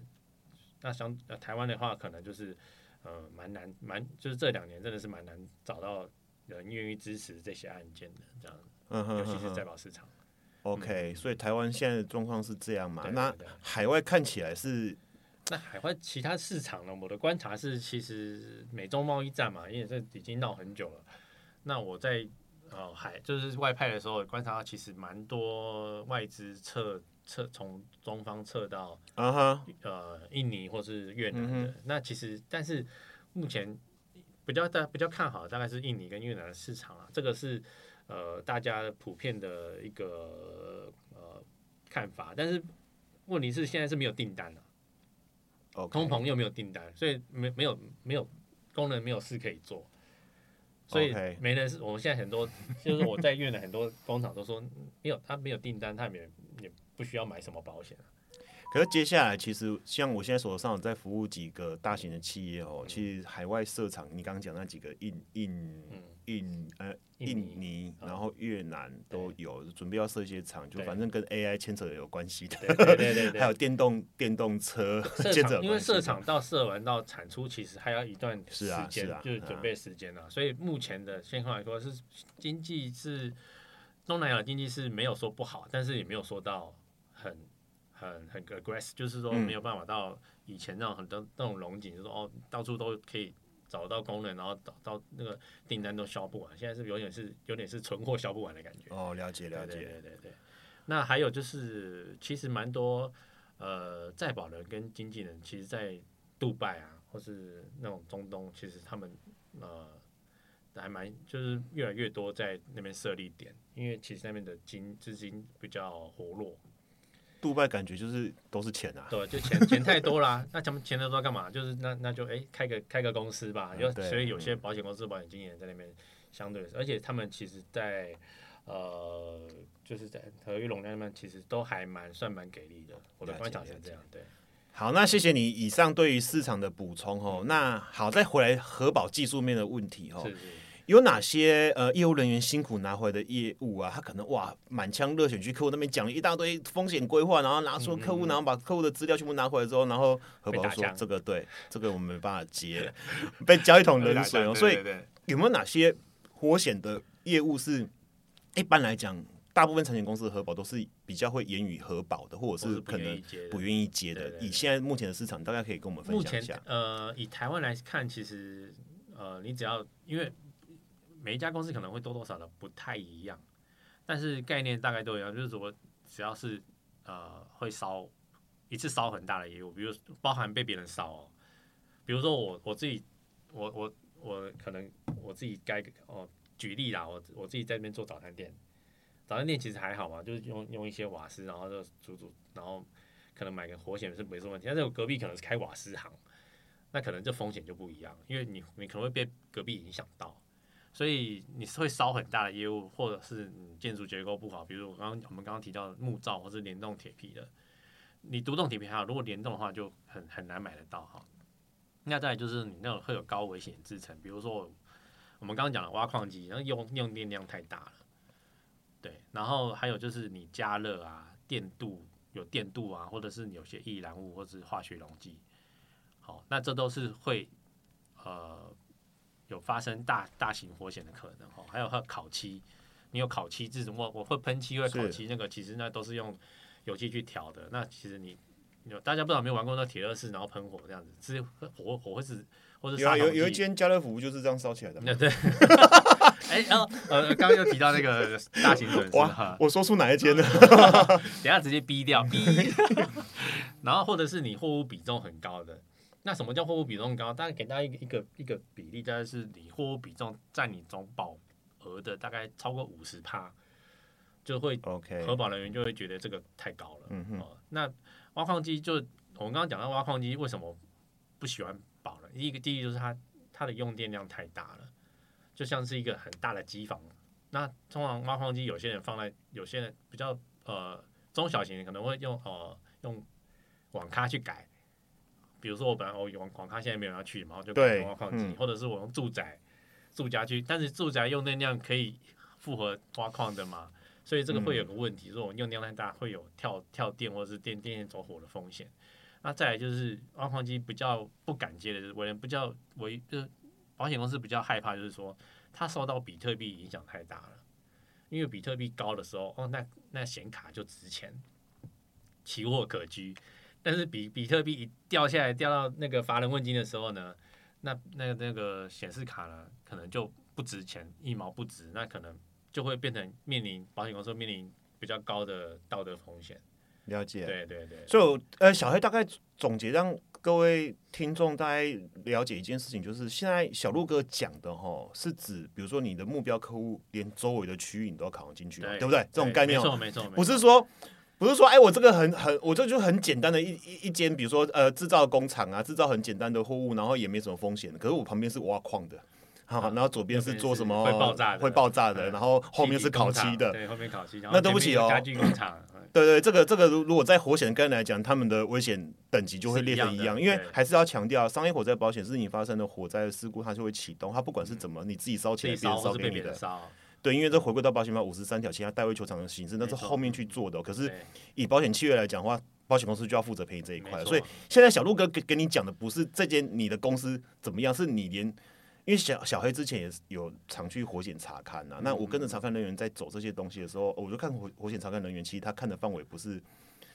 [SPEAKER 2] 那相呃台湾的话，可能就是呃蛮难蛮就是这两年真的是蛮难找到人愿意支持这些案件的这样，
[SPEAKER 1] 嗯哼
[SPEAKER 2] 尤其是在保市场。
[SPEAKER 1] OK，所以台湾现在的状况是这样嘛？
[SPEAKER 2] 对
[SPEAKER 1] 那海外看起来是
[SPEAKER 2] 那海外其他市场呢？我的观察是，其实美中贸易战嘛，因为这已经闹很久了。那我在呃海就是外派的时候观察到，其实蛮多外资撤撤从中方撤到
[SPEAKER 1] 啊哈，
[SPEAKER 2] 呃印尼或是越南的。
[SPEAKER 1] 嗯
[SPEAKER 2] 那其实但是目前比较大比较看好，大概是印尼跟越南的市场啊，这个是呃大家普遍的一个呃看法。但是问题是现在是没有订单了。通膨又没有订单，所以没没有没有工人没有事可以做，所以没人是。我们现在很多 就是我在越南很多工厂都说没有，他没有订单，他也没也不需要买什么保险。
[SPEAKER 1] 可是接下来，其实像我现在手上在服务几个大型的企业哦，其实海外设厂，你刚刚讲那几个印印
[SPEAKER 2] 嗯。
[SPEAKER 1] 印呃
[SPEAKER 2] 印尼。
[SPEAKER 1] 印尼，
[SPEAKER 2] 嗯。
[SPEAKER 1] 然后越南都有准备要设一些厂，就反正跟 AI 牵扯有关系的，
[SPEAKER 2] 对对对
[SPEAKER 1] 还有电动电动车
[SPEAKER 2] 因为设厂到设完到产出，其实还要一段时
[SPEAKER 1] 是啊
[SPEAKER 2] 间，
[SPEAKER 1] 是啊
[SPEAKER 2] 就是准备时间啊。所以目前的现况来说，是经济是东南亚经济是没有说不好，但是也没有说到很很很 aggressive，就是说
[SPEAKER 1] 嗯
[SPEAKER 2] 没有办法到以前那种很多那种龙井，就是说哦到处都可以找到工人，然后到到那个订单都销不完。现在是有点是有点是存货销不完的感觉。
[SPEAKER 1] 哦，了解了
[SPEAKER 2] 解对
[SPEAKER 1] 解，
[SPEAKER 2] 对对对。那还有就是，其实蛮多呃在保人跟经纪人，其实，在杜拜啊，或是那种中东，其实他们呃还蛮就是越来越多在那边设立点，因为其实那边的金资金比较活络，
[SPEAKER 1] 杜拜感觉就是都是钱啊，
[SPEAKER 2] 对，就钱钱太多啦。那咱们钱太多干嘛？就是那那就哎、开个开个公司吧。有
[SPEAKER 1] 嗯
[SPEAKER 2] 所以有些保险公司、保险经纪人在那边相对，而且他们其实在呃就是在合约容量那边其实都还蛮算蛮给力的。我的观察是这样，对。
[SPEAKER 1] 好，那谢谢你以上对于市场的补充哦。那好，再回来核保技术面的问题哦
[SPEAKER 2] 是，是，
[SPEAKER 1] 有哪些呃业务人员辛苦拿回来的业务啊？他可能哇满腔热血去客户那边讲了一大堆风险规划，然后拿出客户，然后把客户的资料全部拿回来之后，然后核 保说这个对这个我们没办法接，被浇一桶冷水哦。所以有没有哪些火险的业务是一般来讲，大部分产险公司的核保都是比较会言语核保的，或者是可能不愿意接的？以现在目前的市场，大概可以跟我们分享一下。
[SPEAKER 2] 呃，以台湾来看，其实呃，你只要因为。每一家公司可能会多多少少不太一样，但是概念大概都一样，就是说只要是呃会烧一次烧很大的业务，比如包含被别人烧哦，比如说我我自己我我我可能我自己该哦举例啦，我我自己在那边做早餐店，早餐店其实还好嘛，就是用用一些瓦斯，然后就煮煮，然后可能买个火险是没什么问题，但是我隔壁可能是开瓦斯行，那可能这风险就不一样，因为你你可能会被隔壁影响到。所以你是会烧很大的业务，或者是你建筑结构不好，比如刚刚我们刚刚提到木造或是联动铁皮的，你独栋铁皮还好，如果联动的话就很很难买得到哈。那再就是你那种会有高危险制成，比如说我们刚刚讲的挖矿机，然后用用电量太大了，对，然后还有就是你加热啊，电镀有电镀啊，或者是有些易燃物或是化学溶剂，好，那这都是会呃。有发生大大型火险的可能哈，还有它烤漆，你有烤漆这种，我我会喷漆会烤漆，那个其实那都是用油漆去调的。那其实你有大家不知道有没有玩过那铁热式，然后喷火这样子，是火火会是或者
[SPEAKER 1] 有有有一间家乐福就是这样烧起来的。
[SPEAKER 2] 那对。哎，然后呃，刚刚又提到那个大型损失哈，
[SPEAKER 1] 我说出哪一间呢？
[SPEAKER 2] 等下直接逼掉逼。然后或者是你货物比重很高的。那什么叫货物比重高？大概给大家一个一个一个比例，大概是你货物比重占你总保额的大概超过五十趴，就会
[SPEAKER 1] OK，
[SPEAKER 2] 核保人员就会觉得这个太高了。嗯哼。那挖矿机就我们刚刚讲到挖矿机为什么不喜欢保呢？第一个第一就是它它的用电量太大了，就像是一个很大的机房。那通常挖矿机有些人放在有些人比较呃中小型可能会用呃用网咖去改。比如说我本来我用广咖，现在没有要去嘛，就改挖矿机，或者是我用住宅住家去，但是住宅用电量可以复合挖矿的嘛，所以这个会有个问题，如果用电量太大，会有跳跳电或者是电电线走火的风险。那再来就是挖矿机比较不敢接的，就是为人比较为就是保险公司比较害怕，就是说它受到比特币影响太大了，因为比特币高的时候，哦，那那显卡就值钱，奇货可居。但是比比特币一掉下来掉到那个乏人问津的时候呢，那那个那个显示卡呢，可能就不值钱，一毛不值，那可能就会变成面临保险公司面临比较高的道德风险。
[SPEAKER 1] 了解，
[SPEAKER 2] 对对对。
[SPEAKER 1] 所以呃，小黑大概总结让各位听众大概了解一件事情，就是现在小鹿哥讲的哈，是指比如说你的目标客户连周围的区域你都要考进去，对不对？这种概念
[SPEAKER 2] 没错没错，
[SPEAKER 1] 不是说。不是说，哎，我这个很很，我这就很简单的一一一间，比如说呃，制造工厂啊，制造很简单的货物，然后也没什么风险。可是我旁边是挖矿的，好，然后左边是做什么
[SPEAKER 2] 会爆炸
[SPEAKER 1] 会爆炸的，然后后面是烤漆的，
[SPEAKER 2] 对，后面烤漆。
[SPEAKER 1] 那对不起哦，
[SPEAKER 2] 家具工厂。
[SPEAKER 1] 对对，这个这个如如果在火险跟人来讲，他们的危险等级就会列成一样，因为还是要强调，商业火灾保险是你发生的火灾的事故，它就会启动，它不管是怎么，你自己烧起来，别人烧给你的。对，因为这回归到保险法五十三条，其他代位球场的形式，那是后面去做的。可是以保险契约来讲的话，保险公司就要负责赔这一块。所以现在小鹿哥给给你讲的不是这间你的公司怎么样，是你连因为小小黑之前也有常去火险查看呐。那我跟着查看人员在走这些东西的时候，我就看火火险查看人员，其实他看的范围不是，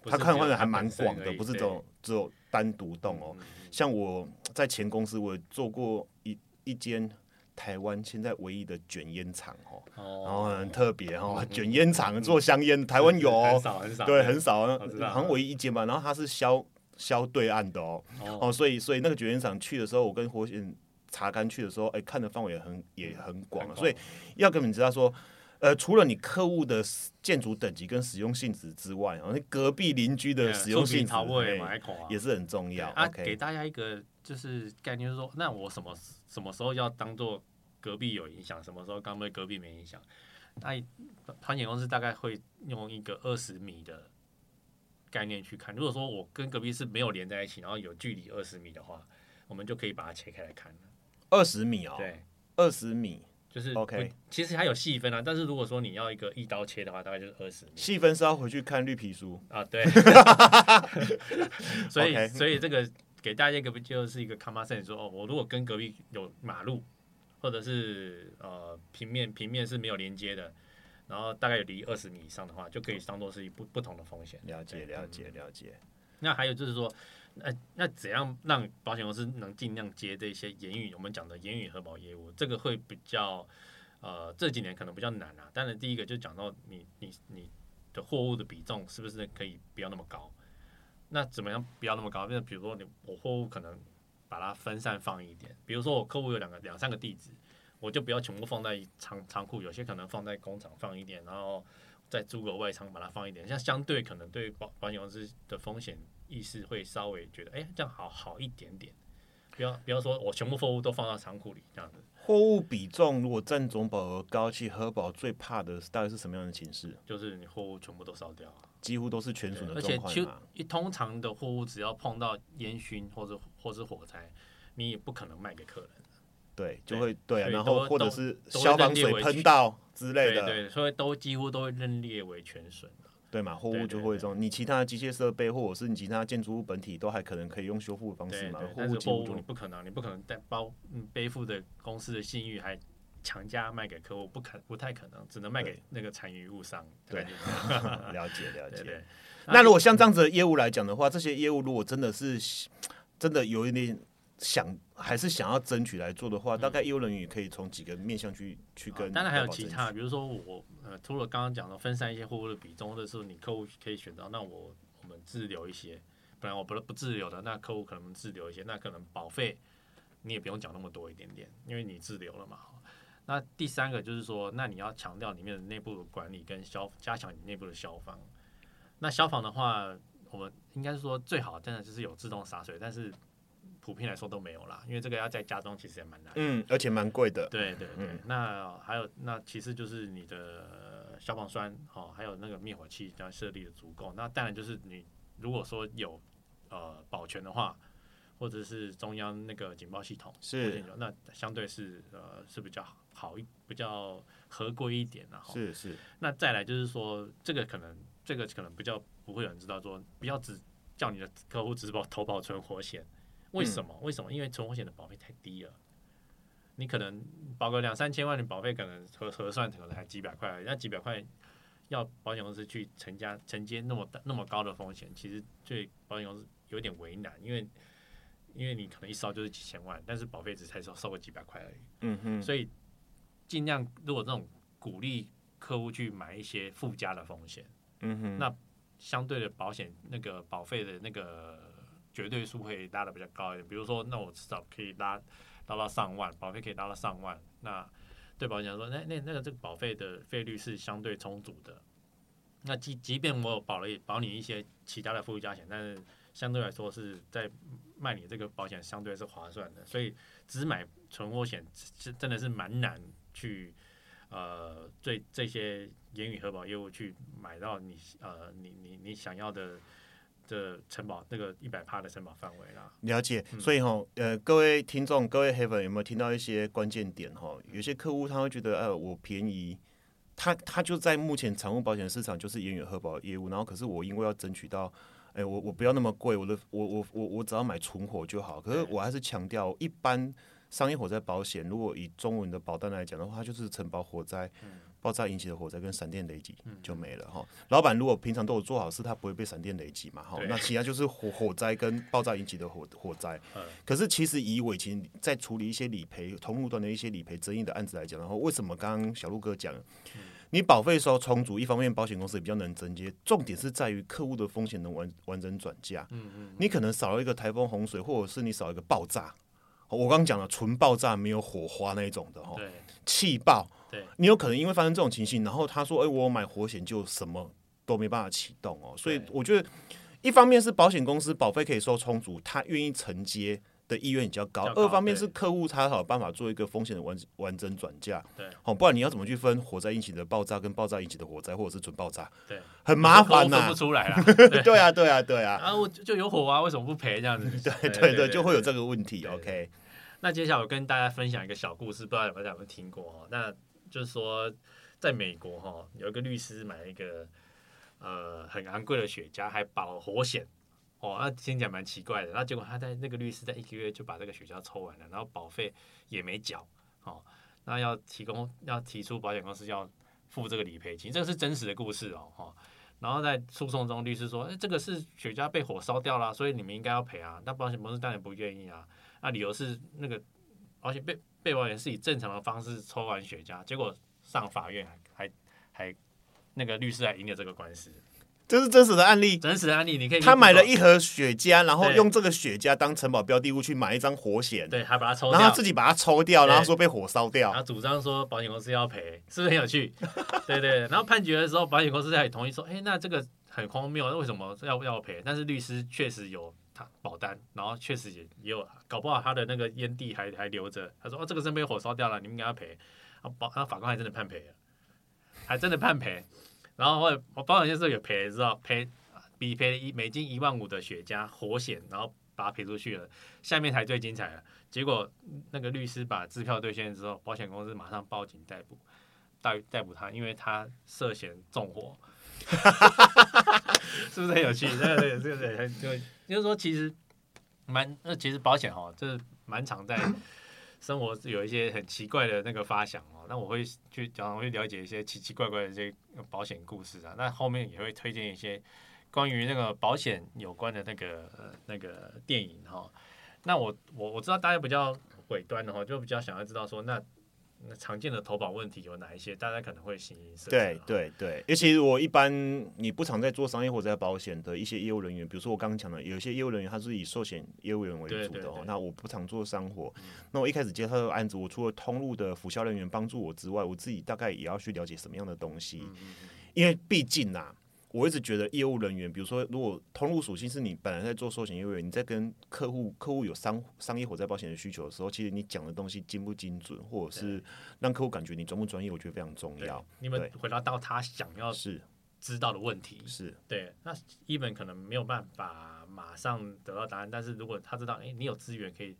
[SPEAKER 1] 他看的范围还蛮广的，不是只有只有单独栋哦。像我在前公司，我做过一一间。台湾现在唯一的卷烟厂哦，然后很特别哦，卷烟厂做香烟，台湾有
[SPEAKER 2] 很少很少，
[SPEAKER 1] 对，很少，好像唯一一间吧。然后它是销销对岸的哦，哦，所以所以那个卷烟厂去的时候，我跟火险查干去的时候，哎，看的范围也很也很广，所以要跟你知道说，呃，除了你客户的建筑等级跟使用性质之外，哦，那隔壁邻居的使用性质也是很重要。
[SPEAKER 2] 啊，给大家一个就是概念，就是说，那我什么？什么时候要当做隔壁有影响？什么时候刚被隔壁没影响？那保险公司大概会用一个二十米的概念去看。如果说我跟隔壁是没有连在一起，然后有距离二十米的话，我们就可以把它切开来看
[SPEAKER 1] 二十米哦，
[SPEAKER 2] 对，
[SPEAKER 1] 二十米。
[SPEAKER 2] 就是
[SPEAKER 1] OK
[SPEAKER 2] 其实还有细分啊，但是如果说你要一个一刀切的话，大概就是二十米
[SPEAKER 1] 细分是要回去看绿皮书。
[SPEAKER 2] 啊，对，所以所以这个给大家一个就是一个 common sense，说哦，我如果跟隔壁有马路，或者是呃平面平面是没有连接的，然后大概有离二十米以上的话，就可以当做是一不不同的风险。
[SPEAKER 1] 了解，了解，了解。
[SPEAKER 2] 那还有就是说，那那怎样让保险公司能尽量接这些言语我们讲的言语核保业务？这个会比较呃这几年可能比较难啊。当然，第一个就讲到你你你的货物的比重是不是可以不要那么高？那怎么样不要那么高？那比如说你我货物可能把它分散放一点，比如说我客户有两个两三个地址，我就不要全部放在仓仓库，有些可能放在工厂放一点，然后再租个外仓把它放一点，像相对可能对保保险公司的风险意识会稍微觉得，哎、这样好好一点点。不要不要说我全部货物都放到仓库里这样子，
[SPEAKER 1] 货物比重如果占总保额高，其实核保最怕的大概是什么样的情势？
[SPEAKER 2] 就是你货物全部都烧掉啊。
[SPEAKER 1] 几乎都是全损的
[SPEAKER 2] 而且就
[SPEAKER 1] 状况嘛。
[SPEAKER 2] 一通常的货物只要碰到烟熏或者或是火灾，你也不可能卖给客人。
[SPEAKER 1] 对，就会对啊，然后或者是消防水喷到之类的，
[SPEAKER 2] 对对，所以都几乎都会认列为全损的。
[SPEAKER 1] 对嘛，货物就会这种。你其他的机械设备或者是你其他建筑物本体都还可能可以用修复的方式嘛，货
[SPEAKER 2] 但是货物你不可能，你不可能带包嗯背负的公司的信誉还强加卖给客户，不可不太可能，只能卖给那个残余物商。
[SPEAKER 1] 对了解了解。
[SPEAKER 2] 对对。
[SPEAKER 1] 那如果像这样子的业务来讲的话，这些业务如果真的是真的有一点想还是想要争取来做的话，大概业务人员也可以从几个面向去去跟、
[SPEAKER 2] 当然还有其他，比如说我呃，除了刚刚讲的分散一些货物的比重，或者是你客户可以选择，那我我们自留一些，不然我不不自留的，那客户可能自留一些，那可能保费你也不用讲那么多一点点，因为你自留了嘛。那第三个就是说，那你要强调里面的内部的管理跟消加强你内部的消防。那消防的话，我们应该是说最好真的就是有自动洒水，但是普遍来说都没有啦，因为这个要在家中其实也蛮难的。
[SPEAKER 1] 嗯，而且蛮贵的。
[SPEAKER 2] 对对对，
[SPEAKER 1] 嗯
[SPEAKER 2] 那还有那其实就是你的消防栓哦，还有那个灭火器要设立的足够。那当然就是你如果说有呃保全的话，或者是中央那个警报系统
[SPEAKER 1] 是
[SPEAKER 2] 那相对是呃是比较好一比较合规一点然后
[SPEAKER 1] 是是，
[SPEAKER 2] 那再来就是说这个可能这个可能比较不会有人知道说不要只叫你的客户只保投保存活险，为什么？为什么？因为存活险的保费太低了。你可能保个两三千万，你保费可能核核算可能才几百块那几百块要保险公司去承加承接那么大那么高的风险，其实对保险公司有点为难，因为因为你可能一烧就是几千万，但是保费只才收收个几百块而已，
[SPEAKER 1] 嗯哼，
[SPEAKER 2] 所以尽量如果这种鼓励客户去买一些附加的风险，
[SPEAKER 1] 嗯哼，
[SPEAKER 2] 那相对的保险那个保费的那个绝对数会拉的比较高一点。比如说，那我至少可以拉拉到上万，保费可以拉到上万。那对保险来说，那那那个这个保费的费率是相对充足的。那即即便我有保了保你一些其他的附加险，但是相对来说是在卖你这个保险相对是划算的，所以只买存活险是真的是蛮难去呃对这些言语核保业务去买到你呃你你你想要的的承保那个一百帕的承保范围啦。
[SPEAKER 1] 了解，
[SPEAKER 2] 嗯
[SPEAKER 1] 所以哈，呃，各位听众，各位黑粉有没有听到一些关键点哈？有些客户他会觉得，呃，我便宜，他他就在目前产物保险市场就是言语核保业务，然后可是我因为要争取到，哎、我我不要那么贵，我的我我我我只要买存活就好，可是我还是强调，一般商业火灾保险，如果以中文的保单来讲的话，它就是承保火灾。爆炸引起的火灾跟闪电雷击就没了哈。老板如果平常都有做好事，他不会被闪电雷击嘛哈。那其他就是火火灾跟爆炸引起的火火灾。
[SPEAKER 2] 嗯
[SPEAKER 1] 可是其实以伟霆在处理一些理赔同路端的一些理赔争议的案子来讲的话，为什么刚刚小鹿哥讲，你保费收充足，一方面保险公司也比较能承接，重点是在于客户的风险能完完整转嫁。
[SPEAKER 2] 嗯嗯，
[SPEAKER 1] 你可能少了一个台风洪水，或者是你少一个爆炸。我刚刚讲了，纯爆炸没有火花那一种的哈，
[SPEAKER 2] 对
[SPEAKER 1] 气爆，
[SPEAKER 2] 对
[SPEAKER 1] 你有可能因为发生这种情形，然后他说：“哎、我有买活险就什么都没办法启动哦。”所以我觉得，一方面是保险公司保费可以收充足，他愿意承接的意愿比较高；二方面是客户他才有办法做一个风险的完完整转嫁。
[SPEAKER 2] 对
[SPEAKER 1] 哦，不然你要怎么去分火灾引起的爆炸跟爆炸引起的火灾，或者是准爆炸，
[SPEAKER 2] 对，
[SPEAKER 1] 很麻烦呐、
[SPEAKER 2] 分不出来啦。
[SPEAKER 1] 对啊，对啊，对啊，
[SPEAKER 2] 啊，我就有火啊，为什么不赔这样子？
[SPEAKER 1] 对
[SPEAKER 2] 对
[SPEAKER 1] 对对，就会有这个问题。
[SPEAKER 2] 对
[SPEAKER 1] OK，
[SPEAKER 2] 那接下来我跟大家分享一个小故事，不知道大家有没有听过哦？那就是说，在美国哈，有一个律师买了一个呃很昂贵的雪茄，还保活险哦，那听起来蛮奇怪的。那结果他在那个律师在一个月就把这个雪茄抽完了，然后保费也没缴哦，那要提供要提出保险公司要付这个理赔金，这个是真实的故事哦哈。然后在诉讼中，律师说：“哎，这个是雪茄被火烧掉了，所以你们应该要赔啊。”那保险公司当然不愿意啊。那理由是那个而且被被保险是以正常的方式抽完雪茄，结果上法院还还那个律师还赢了这个官司。
[SPEAKER 1] 这是真实的案例，
[SPEAKER 2] 真实的案例，你可以。
[SPEAKER 1] 他买了一盒雪茄，然后用这个雪茄当承保标的物去买一张火险，
[SPEAKER 2] 对，还把它抽，
[SPEAKER 1] 然后自己把它抽掉，然后说被火烧掉，
[SPEAKER 2] 然后主张说保险公司要赔，是不是很有趣？对对。然后判决的时候，保险公司也同意说，哎，那这个很荒谬，那为什么要要赔？但是律师确实有他保单，然后确实也也有，搞不好他的那个烟蒂还还留着。他说，哦，这个是被火烧掉了，你们应该要赔。啊，保，然后法官还真的判赔了，还真的判赔。然后后来我保险公司也赔，知道赔。比赔一美金一万五的雪茄火险，然后把它赔出去了。下面才最精彩了，结果那个律师把支票兑现之后，保险公司马上报警逮捕，逮逮捕他，因为他涉嫌纵火，是不是很有趣？对对对对对，就就是说其实蛮那其实保险哈，就是蛮常在 生活有一些很奇怪的那个发想哦。那我会去常常，会了解一些奇奇怪怪的这些保险故事啊。那后面也会推荐一些。关于那个保险有关的那个那个电影哈，那我我我知道大家比较尾端的话，就比较想要知道说那那常见的投保问题有哪一些，大家可能会形形色色。
[SPEAKER 1] 对对对，尤其我一般你不常在做商业或者在保险的一些业务人员，比如说我刚刚讲的，有些业务人员他是以寿险业务员为主的哦。那我不常做商活，那我一开始接他的案子，我除了通路的辅销人员帮助我之外，我自己大概也要去了解什么样的东西，因为毕竟呐。我一直觉得业务人员，比如说，如果通路属性是你本来在做寿险业务员，你在跟客户客户有商商业火灾保险的需求的时候，其实你讲的东西精不精准，或者是让客户感觉你专不专业，我觉得非常重要。
[SPEAKER 2] 你们回答到他想要
[SPEAKER 1] 是
[SPEAKER 2] 知道的问题，
[SPEAKER 1] 是
[SPEAKER 2] 对。那一本可能没有办法马上得到答案，但是如果他知道，哎，你有资源可以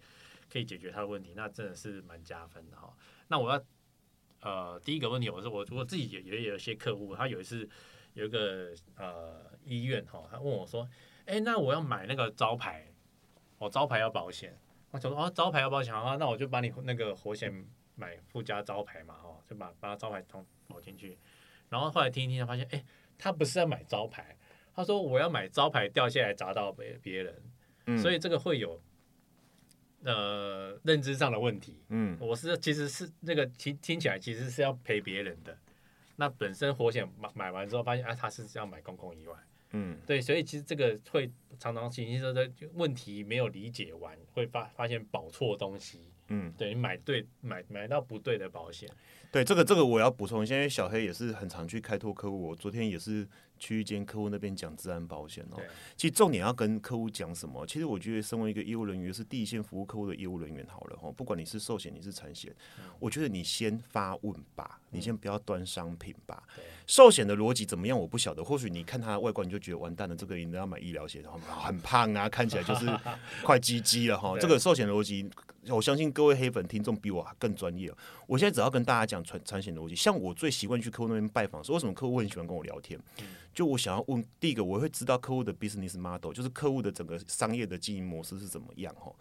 [SPEAKER 2] 可以解决他的问题，那真的是蛮加分的哈。那我要呃第一个问题，我是我我自己也也有一些客户，他有一次。有一个呃医院哈，他问我说：“哎，那我要买那个招牌，我招牌要保险。”我想说：“哦，招牌要保险啊，那我就把你那个活险买附加招牌嘛，哦，就把把招牌同保进去。”然后后来听一听，他发现，哎，他不是要买招牌，他说我要买招牌掉下来砸到别别人，所以这个会有呃认知上的问题。嗯，我是其实是那个听听起来其实是要赔别人的。那本身活险买买完之后，发现啊，他是要买公共意外，嗯，对，所以其实这个会常常形形色色问题没有理解完，会发发现保错东西，嗯，对你买对买买到不对的保险，
[SPEAKER 1] 对这个这个我要补充一下，因为小黑也是很常去开拓客户，我昨天也是。去一间客户那边讲治安保险哦，其实重点要跟客户讲什么？其实我觉得，身为一个业务人员，是第一线服务客户的业务人员好了哈。不管你是寿险，你是产险，我觉得你先发问吧，你先不要端商品吧。寿险的逻辑怎么样？我不晓得。或许你看它的外观，你就觉得完蛋了，这个人要买医疗险，很胖啊，看起来就是 快鸡鸡了哈。这个寿险逻辑，我相信各位黑粉听众比我更专业。我现在只要跟大家讲产产险逻辑，像我最习惯去客户那边拜访，说为什么客户很喜欢跟我聊天？就我想要问，第一个我会知道客户的 business model，就是客户的整个商业的经营模式是怎么样哈，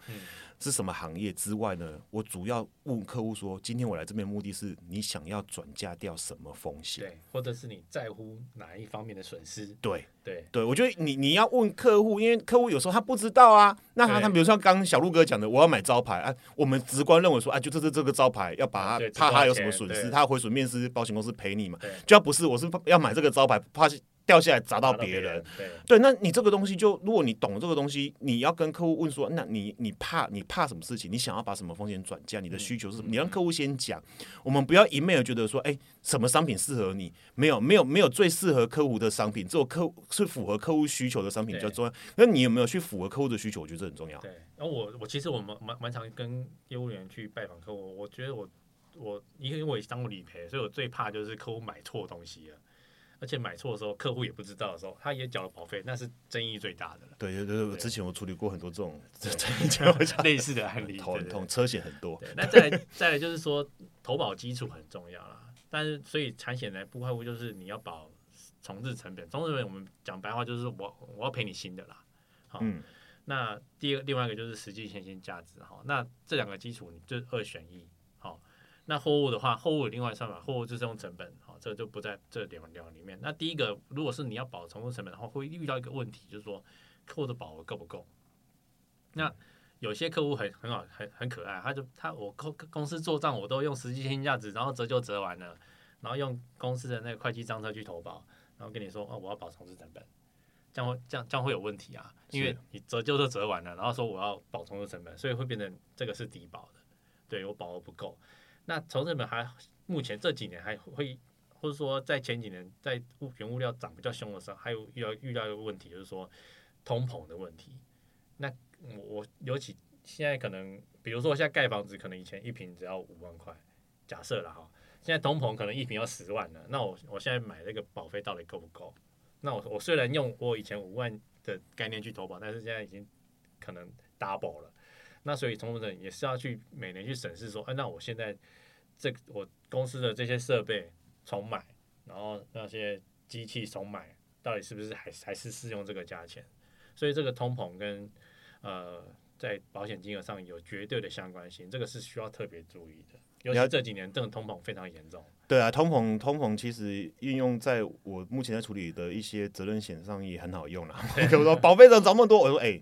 [SPEAKER 1] 是什么行业之外呢？我主要问客户说，今天我来这边目的是你想要转嫁掉什么风险？
[SPEAKER 2] 对，或者是你在乎哪一方面的损失？
[SPEAKER 1] 对
[SPEAKER 2] 对
[SPEAKER 1] 对，我觉得你你要问客户，因为客户有时候他不知道啊。那他他比如说刚小鹿哥讲的，我要买招牌啊，我们直观认为说啊，就这这这个招牌要把它怕它有什么损失，他毁损面试保险公司赔你嘛？就要不是我是要买这个招牌怕。掉下来砸到别人，对，那你这个东西就，如果你懂这个东西，你要跟客户问说，那你你怕你怕什么事情？你想要把什么风险转嫁？你的需求是什么？你让客户先讲，我们不要一昧的觉得说，哎，什么商品适合你？没有没有没有最适合客户的商品，只有客户是符合客户需求的商品比较重要。那你有没有去符合客户的需求？我觉得这很重要。
[SPEAKER 2] 对，然后我我其实我们蛮蛮常跟业务员去拜访客户，我觉得我我因为我也当过理赔，所以我最怕就是客户买错东西了。而且买错的时候客户也不知道的时候，他也缴了保费，那是争议最大的了。
[SPEAKER 1] 对对对，我之前我处理过很多这种
[SPEAKER 2] 类似的案例，
[SPEAKER 1] 头很痛，车险很多。
[SPEAKER 2] 那再来再来就是说投保基础很重要啦。但是所以产险呢，不外乎就是你要保重置成本，重置成本我们讲白话就是我我要赔你新的啦。好，那第二另外一个就是实际现金价值哈。那这两个基础你就二选一。好，那货物的话，货物另外算法，货物就是用成本，好，这就不在这两两里面。那第一个，如果是你要保重置成本的话，会遇到一个问题，就是说客户的保额够不够？那有些客户很很好，很很可爱，他就他我公公司做账，我都用实际现金价值，然后折旧折完了，然后用公司的那个会计账册去投保。然后跟你说哦，我要保重置成本，这样会这样这样会有问题啊，因为你折旧都折完了，然后说我要保重置成本，所以会变成这个是低保的，对我保额不够。那从日本还目前这几年还会，或者说在前几年在物原物料涨比较凶的时候，还有遇到遇到一个问题，就是说通膨的问题。那我我尤其现在可能，比如说我现在盖房子，可能以前一平只要五万块，假设了哈。现在通膨可能一平要十万了，那我我现在买这个保费到底够不够？那我我虽然用我以前五万的概念去投保，但是现在已经可能 double 了。那所以从人也是要去每年去审视说，哎，那我现在这我公司的这些设备重买，然后那些机器重买，到底是不是还还是适用这个价钱？所以这个通膨跟呃在保险金额上有绝对的相关性，这个是需要特别注意的。尤其这几年，这种通膨非常严重。
[SPEAKER 1] 对啊，通膨通膨其实运用在我目前在处理的一些责任险上也很好用了。我说保费怎么这么多？我说哎，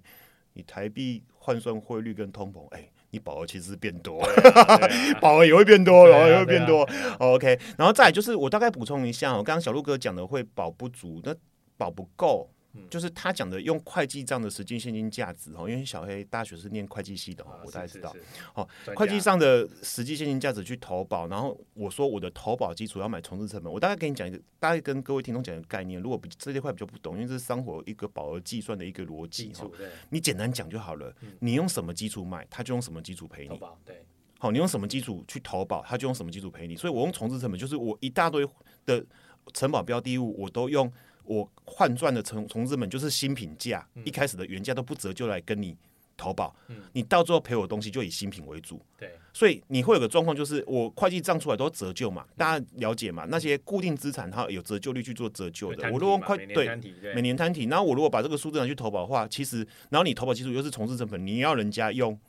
[SPEAKER 1] 你台币换算汇率跟通膨，哎，你保额其实是变多，保额也会变多，然后也会变多。OK，然后再就是我大概补充一下，我刚刚小鹿哥讲的会保不足，那保不够。就是他讲的用会计账的实际现金价值哦，因为小黑大学是念会计系的哦，我大概知道。哦，会计上的实际现金价值去投保，然后我说我的投保基础要买重置成本，我大概给你讲一个，大概跟各位听众讲一个概念。如果这些块比较不懂，因为这是生活一个保额计算的一个逻辑哈，你简单讲就好了。你用什么基础买，他就用什么基础赔你。
[SPEAKER 2] 对，
[SPEAKER 1] 好，你用什么基础去投保，他就用什么基础赔你。所以我用重置成本，就是我一大堆的承保标的物，我都用。我换赚的重重资本就是新品价，一开始的原价都不折旧来跟你投保，你到最后赔我东西就以新品为主。
[SPEAKER 2] 对，
[SPEAKER 1] 所以你会有个状况，就是我会计账出来都折旧嘛，大家了解嘛？那些固定资产它有折旧率去做折旧的，我如果快对每年摊体，然后我如果把这个数字拿去投保的话，其实然后你投保基础又是重置成本，你要人家用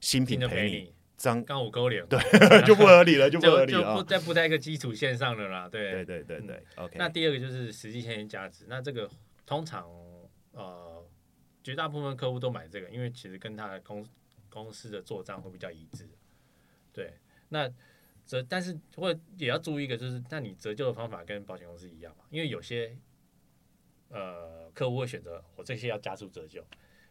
[SPEAKER 1] 新品赔你。
[SPEAKER 2] 张刚五勾脸，
[SPEAKER 1] 对，就不合理了，就不合理了，
[SPEAKER 2] 就不在不在一个基础线上了啦，
[SPEAKER 1] 对，对，对，对，对，OK。
[SPEAKER 2] 那第二个就是实际现金价值，那这个通常呃绝大部分客户都买这个，因为其实跟他的公公司的做账会比较一致，对。那折，但是会也要注意一个，就是那你折旧的方法跟保险公司一样嘛？因为有些呃客户会选择我这些要加速折旧，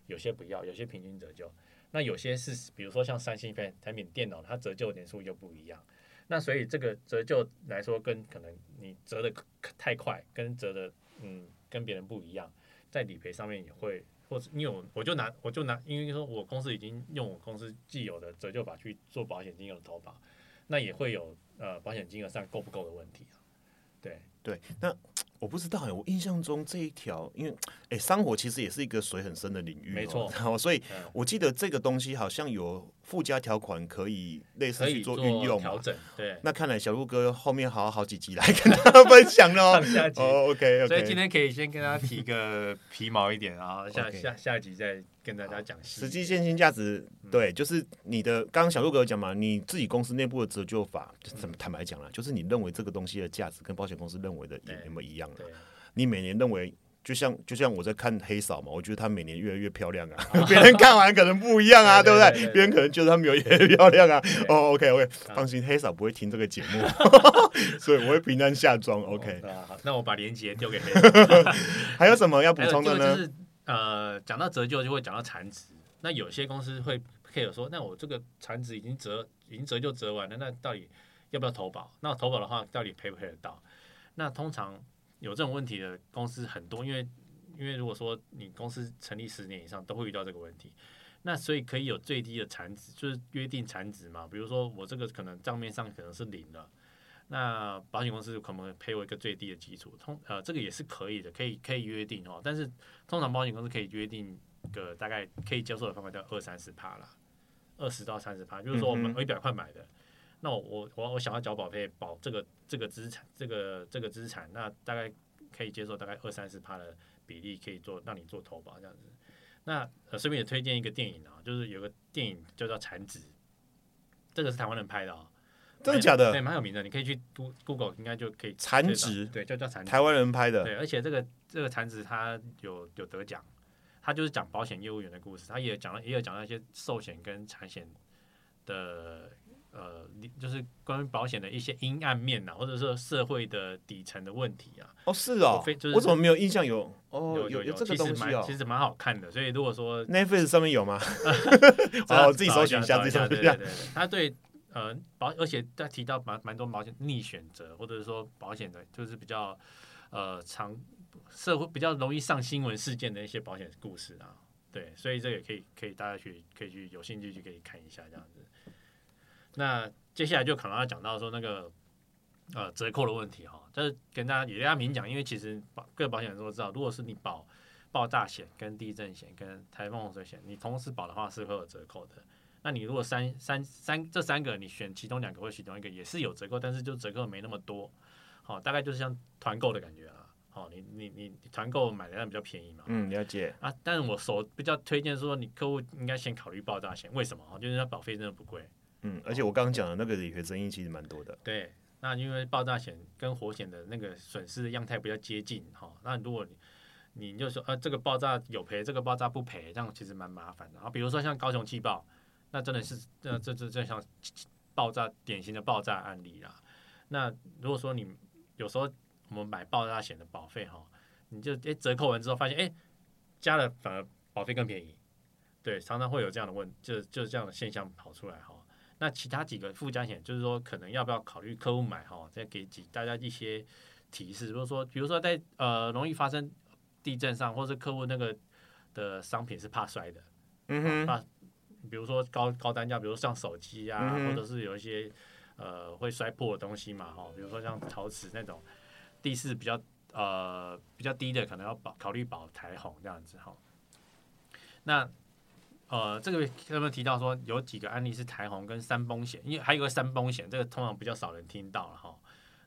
[SPEAKER 2] 有些不要，有些平均折旧。那有些是，比如说像三星片产品电脑，它折旧年数就不一样。那所以这个折旧来说，跟可能你折的太快，跟折的嗯跟别人不一样，在理赔上面也会，或者因为我我就拿我就拿，因为说我公司已经用我公司既有的折旧法去做保险金额的投保，那也会有呃保险金额上够不够的问题啊。对
[SPEAKER 1] 对，那。我不知道哎，我印象中这一条，因为哎，山火其实也是一个水很深的领域，
[SPEAKER 2] 没错。
[SPEAKER 1] 然后，所以我记得这个东西好像有附加条款，可以类似去做运用
[SPEAKER 2] 调整。对，
[SPEAKER 1] 那看来小鹿哥后面好好几集来跟大家分享
[SPEAKER 2] 喽。下集
[SPEAKER 1] ，OK，
[SPEAKER 2] 所以今天可以先跟大家提个皮毛一点，然后下下下集再跟大家讲
[SPEAKER 1] 实际现金价值。对，就是你的刚刚小鹿哥讲嘛，你自己公司内部的折旧法，怎么坦白讲了，就是你认为这个东西的价值跟保险公司认为的有没有一样的？你每年认为，就像就像我在看黑嫂嘛，我觉得她每年越来越漂亮啊。别人看完可能不一样啊，对不对？别人可能觉得她没有越漂亮啊。哦，OK OK，放心，黑嫂不会听这个节目，所以我会平安下妆。OK，
[SPEAKER 2] 好，那我把链接丢给黑
[SPEAKER 1] 嫂。还有什么要补充的
[SPEAKER 2] 呢？就是呃，讲到折旧就会讲到残值。那有些公司会 care 说，那我这个残值已经折，已经折旧折完了，那到底要不要投保？那投保的话，到底赔不赔得到？那通常。有这种问题的公司很多，因为因为如果说你公司成立十年以上，都会遇到这个问题。那所以可以有最低的产值，就是约定产值嘛。比如说我这个可能账面上可能是零了，那保险公司可能赔我一个最低的基础，通呃这个也是可以的，可以可以约定哦。但是通常保险公司可以约定个大概可以接受的范围叫二三十趴啦，二十到三十趴，就是说我们
[SPEAKER 1] 嗯
[SPEAKER 2] 一百块买的，那我我我我想要缴保费保这个这个资产这个这个资产，那大概可以接受大概二三十趴的比例可以做让你做投保这样子。那呃顺便也推荐一个电影啊，就是有个电影就叫《残值》，这个是台湾人拍的啊。
[SPEAKER 1] 真的假的
[SPEAKER 2] 对，蛮有名的，你可以去 Goo- Google 应该就可以
[SPEAKER 1] 残值
[SPEAKER 2] 对，就叫残值。
[SPEAKER 1] 台湾人拍的，
[SPEAKER 2] 对，而且这个这个残值它有有得奖，它就是讲保险业务员的故事，它也讲了也有讲到一些寿险跟产险的呃，就是关于保险的一些阴暗面呐、或者说社会的底层的问题啊，
[SPEAKER 1] 哦是哦
[SPEAKER 2] 我非就是，
[SPEAKER 1] 我怎么没有印象有哦
[SPEAKER 2] 有有
[SPEAKER 1] 有这个东西哦
[SPEAKER 2] 蛮其实蛮好看的，所以如果说
[SPEAKER 1] ，Netflix 上面有吗？
[SPEAKER 2] 这 样
[SPEAKER 1] 好，我自己搜寻一下，
[SPEAKER 2] 找
[SPEAKER 1] 自己搜寻一下
[SPEAKER 2] 对对对。对，他对呃保，而且他提到蛮蛮多保险逆选择，或者是说保险的，就是比较呃常社会比较容易上新闻事件的一些保险故事啊。对，所以这个也可以可以大家去可以去有兴趣去可以看一下这样子。那接下来就可能要讲到说那个呃折扣的问题哈，就是跟大家也跟大家明讲，因为其实保各个保险人都知道，如果是你保爆炸险、跟地震险、跟台风洪水险，你同时保的话是会有折扣的。那你如果三三三这三个你选其中两个或其中一个也是有折扣，但是就折扣没那么多，好、大概就是像团购的感觉啦。好、你你你你团购买的那比较便宜嘛，
[SPEAKER 1] 嗯，了解。
[SPEAKER 2] 啊，但是我手比较推荐说，你客户应该先考虑爆炸险，为什么？哦，就是它保费真的不贵。
[SPEAKER 1] 嗯，而且我刚刚讲的那个理赔争议其实蛮多的。
[SPEAKER 2] 对，那因为爆炸险跟火险的那个损失的样态比较接近哈、那如果你你就说呃这个爆炸有赔，这个爆炸不赔，这样其实蛮麻烦的。然后比如说像高雄气爆，那真的是呃这这这像爆炸典型的爆炸案例啦。那如果说你有时候我们买爆炸险的保费哈，你就诶折扣完之后发现诶加了反而保费更便宜，对，常常会有这样的问，就就是这样的现象跑出来哈。那其他几个附加险，就是说可能要不要考虑客户买哈，再给几大家一些提示，就是说，比如说在呃容易发生地震上，或是客户那个的商品是怕摔的，
[SPEAKER 1] 嗯哼，
[SPEAKER 2] 怕比如说高高单价，比如像手机啊，
[SPEAKER 1] 嗯
[SPEAKER 2] 或者是有一些呃会摔破的东西嘛哈，比如说像陶瓷那种地势比较呃比较低的，可能要保考虑保台红这样子哈。那呃，这个他们提到说有几个案例是台红跟三崩险，因为还有个三崩险，这个通常比较少人听到了哈。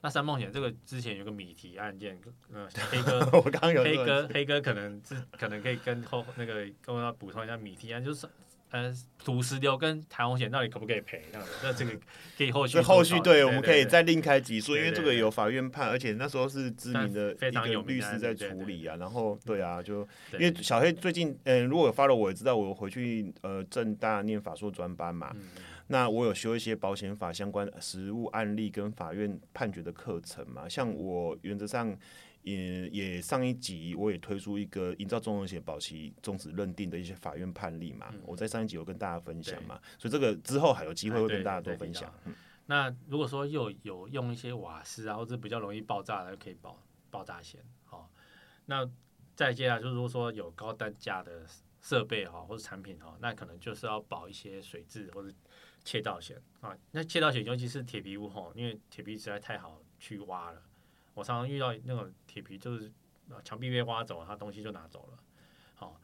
[SPEAKER 2] 那三崩险这个之前有个米提案件，呃，黑哥
[SPEAKER 1] 我刚刚有
[SPEAKER 2] 黑哥黑哥可能是可能可以跟后那个跟我要补充一下米提案，就是呃土石流跟台风险到底可不可以赔这样子？那这个可以后续
[SPEAKER 1] 后续对，我们可以再另开集数，因为这个有法院判，而且那时候是知名的
[SPEAKER 2] 非常
[SPEAKER 1] 一个
[SPEAKER 2] 有
[SPEAKER 1] 律师在处理啊。然后对啊，就因为小黑最近，嗯，如果有 follow 我也知道，我回去呃正大念法硕专班嘛，
[SPEAKER 2] 嗯
[SPEAKER 1] 那我有修一些保险法相关实务案例跟法院判决的课程嘛。像我原则上也也上一集我也推出一个营造综合险保期终止认定的一些法院判例嘛，
[SPEAKER 2] 嗯
[SPEAKER 1] 我在上一集有跟大家分享嘛，所以这个之后还有机会会跟大家多分享。嗯
[SPEAKER 2] 那如果说又有用一些瓦斯啊，或者比较容易爆炸的，可以保爆炸险。好、那再接下来就是如果说有高单价的设备哈、或者产品哈、那可能就是要保一些水质或者窃盗险啊。那窃盗险尤其是铁皮屋哈、因为铁皮实在太好去挖了。我常常遇到那种铁皮就是呃墙壁被挖走，他东西就拿走了。好、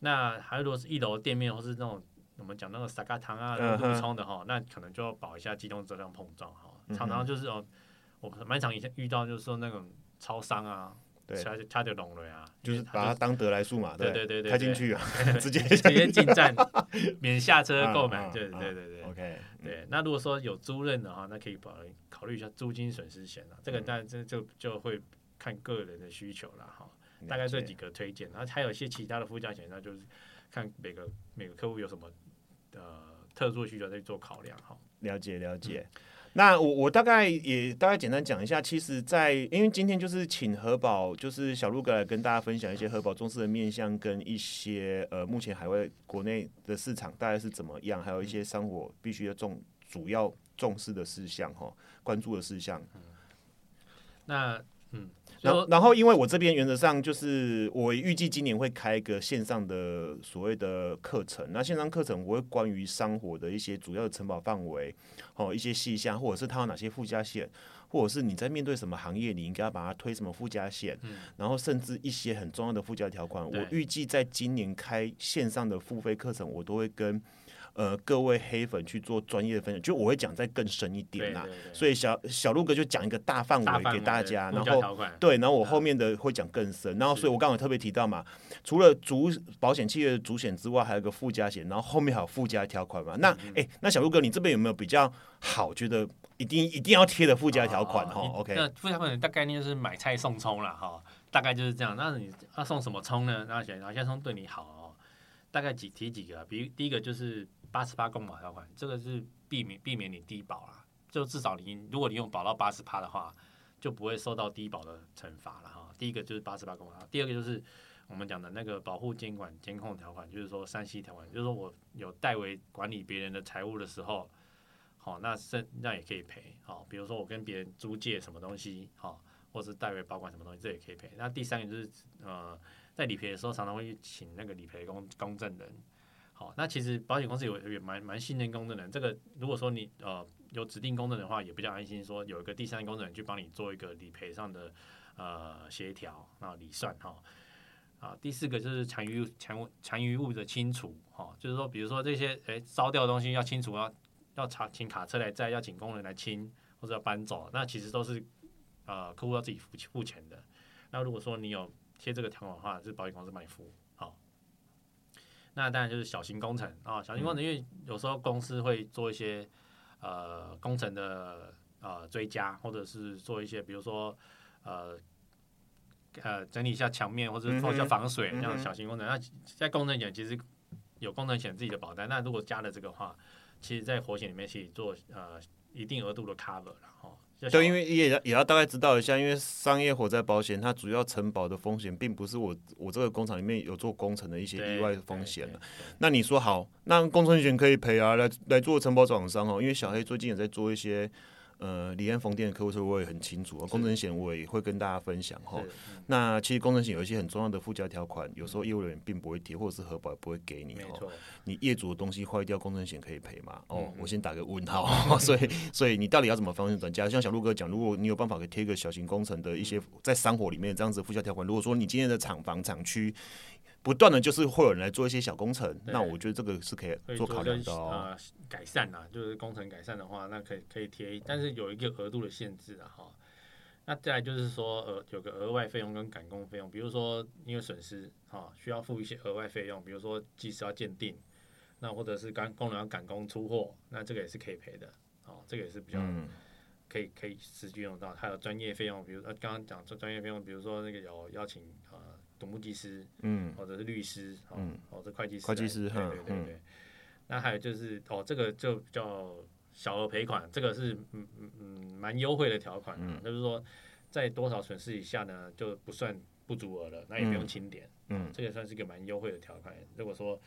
[SPEAKER 2] 那还有如果是一楼店面或是那种我们讲那个沙嘎汤啊、路冲的哈，那可能就要保一下机动车辆碰撞哈。常常就是哦，我蛮常以前遇到就是说那种超商啊，
[SPEAKER 1] 对
[SPEAKER 2] 差差点聋了呀，
[SPEAKER 1] 就是把它当得来速嘛，
[SPEAKER 2] 对对对对
[SPEAKER 1] 开进去啊，直接
[SPEAKER 2] 直接进站 免下车购买，
[SPEAKER 1] 啊
[SPEAKER 2] 对
[SPEAKER 1] 啊
[SPEAKER 2] 对对对。
[SPEAKER 1] OK，
[SPEAKER 2] 对，那如果说有租赁的话，那可以考虑考虑一下租金损失险啊，这个
[SPEAKER 1] 嗯
[SPEAKER 2] 当然这就就会看个人的需求了哈。大概这几个推荐，然后还有一些其他的附加险，那就是看每个每个客户有什么呃特殊需求再去做考量哈。
[SPEAKER 1] 了解了解。
[SPEAKER 2] 嗯
[SPEAKER 1] 那我我大概也大概简单讲一下，其实在，因为今天就是请何宝，就是小鹿哥来跟大家分享一些何宝重视的面向跟一些呃目前海外国内的市场大概是怎么样，还有一些生活必须要重主要重视的事项哈，关注的事项。
[SPEAKER 2] 那嗯，
[SPEAKER 1] 然后然后因为我这边原则上就是我预计今年会开一个线上的所谓的课程，那线上课程我会关于商火的一些主要的承保范围，哦一些细项，或者是它有哪些附加险，或者是你在面对什么行业，你应该要把它推什么附加险，然后甚至一些很重要的附加条款，我预计在今年开线上的付费课程，我都会跟。呃，各位黑粉去做专业的分享，就我会讲再更深一点啦。所以小小鹿哥就讲一个大范围给
[SPEAKER 2] 大
[SPEAKER 1] 家，然后对，然后我后面的会讲更深，然后所以我刚刚有特别提到嘛，除了主保险企业的主险之外，还有个附加险，然后后面还有附加条款嘛。那
[SPEAKER 2] 嗯
[SPEAKER 1] 哎、那小鹿哥，你这边有没有比较好，觉得一定一定要贴的附加条款哈、
[SPEAKER 2] 哦
[SPEAKER 1] o k
[SPEAKER 2] 那附加条款大概念就是买菜送葱啦，哈，大概就是这样。那你要送什么葱呢？那选哪些葱对你好哦？大概几提几个啊，比如第一个就是八十八公保条款，这个是避免避免你低保啦，就至少你如果你用保到八十趴的话，就不会受到低保的惩罚了哈。第一个就是八十八公保，第二个就是我们讲的那个保护监管监控条款，就是说三 C 条款，就是说我有代为管理别人的财务的时候，好，那是那也可以赔，好，比如说我跟别人租借什么东西，好，或是代为保管什么东西，这也可以赔。那第三个就是呃，在理赔的时候常常会请那个理赔公公证人，好，那其实保险公司有也蛮蛮信任公证人，这个如果说你呃有指定公证人的话，也比较安心，说有一个第三公证人去帮你做一个理赔上的呃协调啊理算哈。啊，第四个就是残余残物残余物的清除，哈、就是说，比如说这些诶烧掉的东西要清除，要要查请卡车来载，要请工人来清，或者要搬走，那其实都是呃客户要自己付付钱的。那如果说你有贴这个条款的话，是保险公司帮你付，那当然就是小型工程啊，小型工程因为有时候公司会做一些呃工程的呃追加，或者是做一些比如说呃呃整理一下墙面或者做一下防水这样小型工程。那在工程险其实有工程险自己的保单，那如果加了这个话，其实在火险里面可以做呃一定额度的 cover 了哦。就
[SPEAKER 1] 对，因为也要也要大概知道一下，因为商业火灾保险它主要承保的风险，并不是我我这个工厂里面有做工程的一些意外的风险了。那你说好，那工程险可以赔啊，来来做承保厂商哦，因为小黑最近也在做一些呃离岸风电的客户，说我也很清楚哦。工程险我也会跟大家分享哈。那其实工程险有一些很重要的附加条款，有时候业务人员并不会贴，或者是核保也不会给你哦。
[SPEAKER 2] 没错，
[SPEAKER 1] 你业主的东西坏掉，工程险可以赔吗？哦
[SPEAKER 2] 嗯，
[SPEAKER 1] 我先打个问号。所以，所以你到底要怎么方式转嫁？像小鹿哥讲，如果你有办法给贴一个小型工程的一些在商火里面这样子附加条款，如果说你今天的厂房厂区不断的就是会有人来做一些小工程，那我觉得这个是可以做考量的哦。
[SPEAKER 2] 呃改善啊、就是工程改善的话，那可以可以贴，但是有一个额度的限制啊哈。那再来就是说，呃，有个额外费用跟赶工费用，比如说因为损失啊、需要付一些额外费用，比如说技师要鉴定，那或者是赶工人要赶工出货，那这个也是可以赔的，哦，这个也是比较
[SPEAKER 1] 嗯，
[SPEAKER 2] 可以可以实际用到。还有专业费用，比如呃刚刚讲专专业费用，比如说那个有邀请呃土木技师，
[SPEAKER 1] 嗯，
[SPEAKER 2] 或者是律师，哦
[SPEAKER 1] 嗯，
[SPEAKER 2] 或者会计师，
[SPEAKER 1] 会计师
[SPEAKER 2] 对对对对。那还有就是哦，这个就比较小额赔款，这个是嗯嗯嗯蛮优惠的条款啊，就是说在多少损失以下呢，就不算不足额了，那也不用清点，
[SPEAKER 1] 嗯。
[SPEAKER 2] 这个算是一个蛮优惠的条款。如果说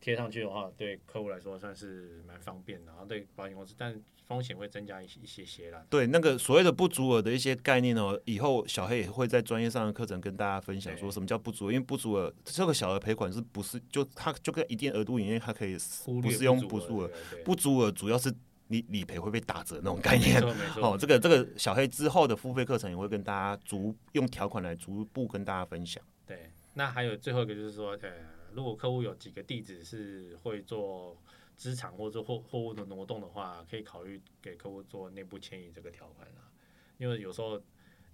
[SPEAKER 2] 贴上去的话，对客户来说算是蛮方便的，然后对保险公司，但风险会增加一些一些些啦。
[SPEAKER 1] 对，那个所谓的不足额的一些概念哦，以后小黑也会在专业上的课程跟大家分享，说什么叫不足额，因为不足额这个小额赔款是不是就它就跟一定额度以内，它可以不是用
[SPEAKER 2] 不
[SPEAKER 1] 不足额，不足额主要是你理赔会被打折那种概念。哦，这个这个小黑之后的付费课程也会跟大家逐用条款来逐步跟大家分享。
[SPEAKER 2] 对，那还有最后一个就是说，呃，如果客户有几个地址是会做资产或者货货物的挪动的话，可以考虑给客户做内部迁移这个条款啊。因为有时候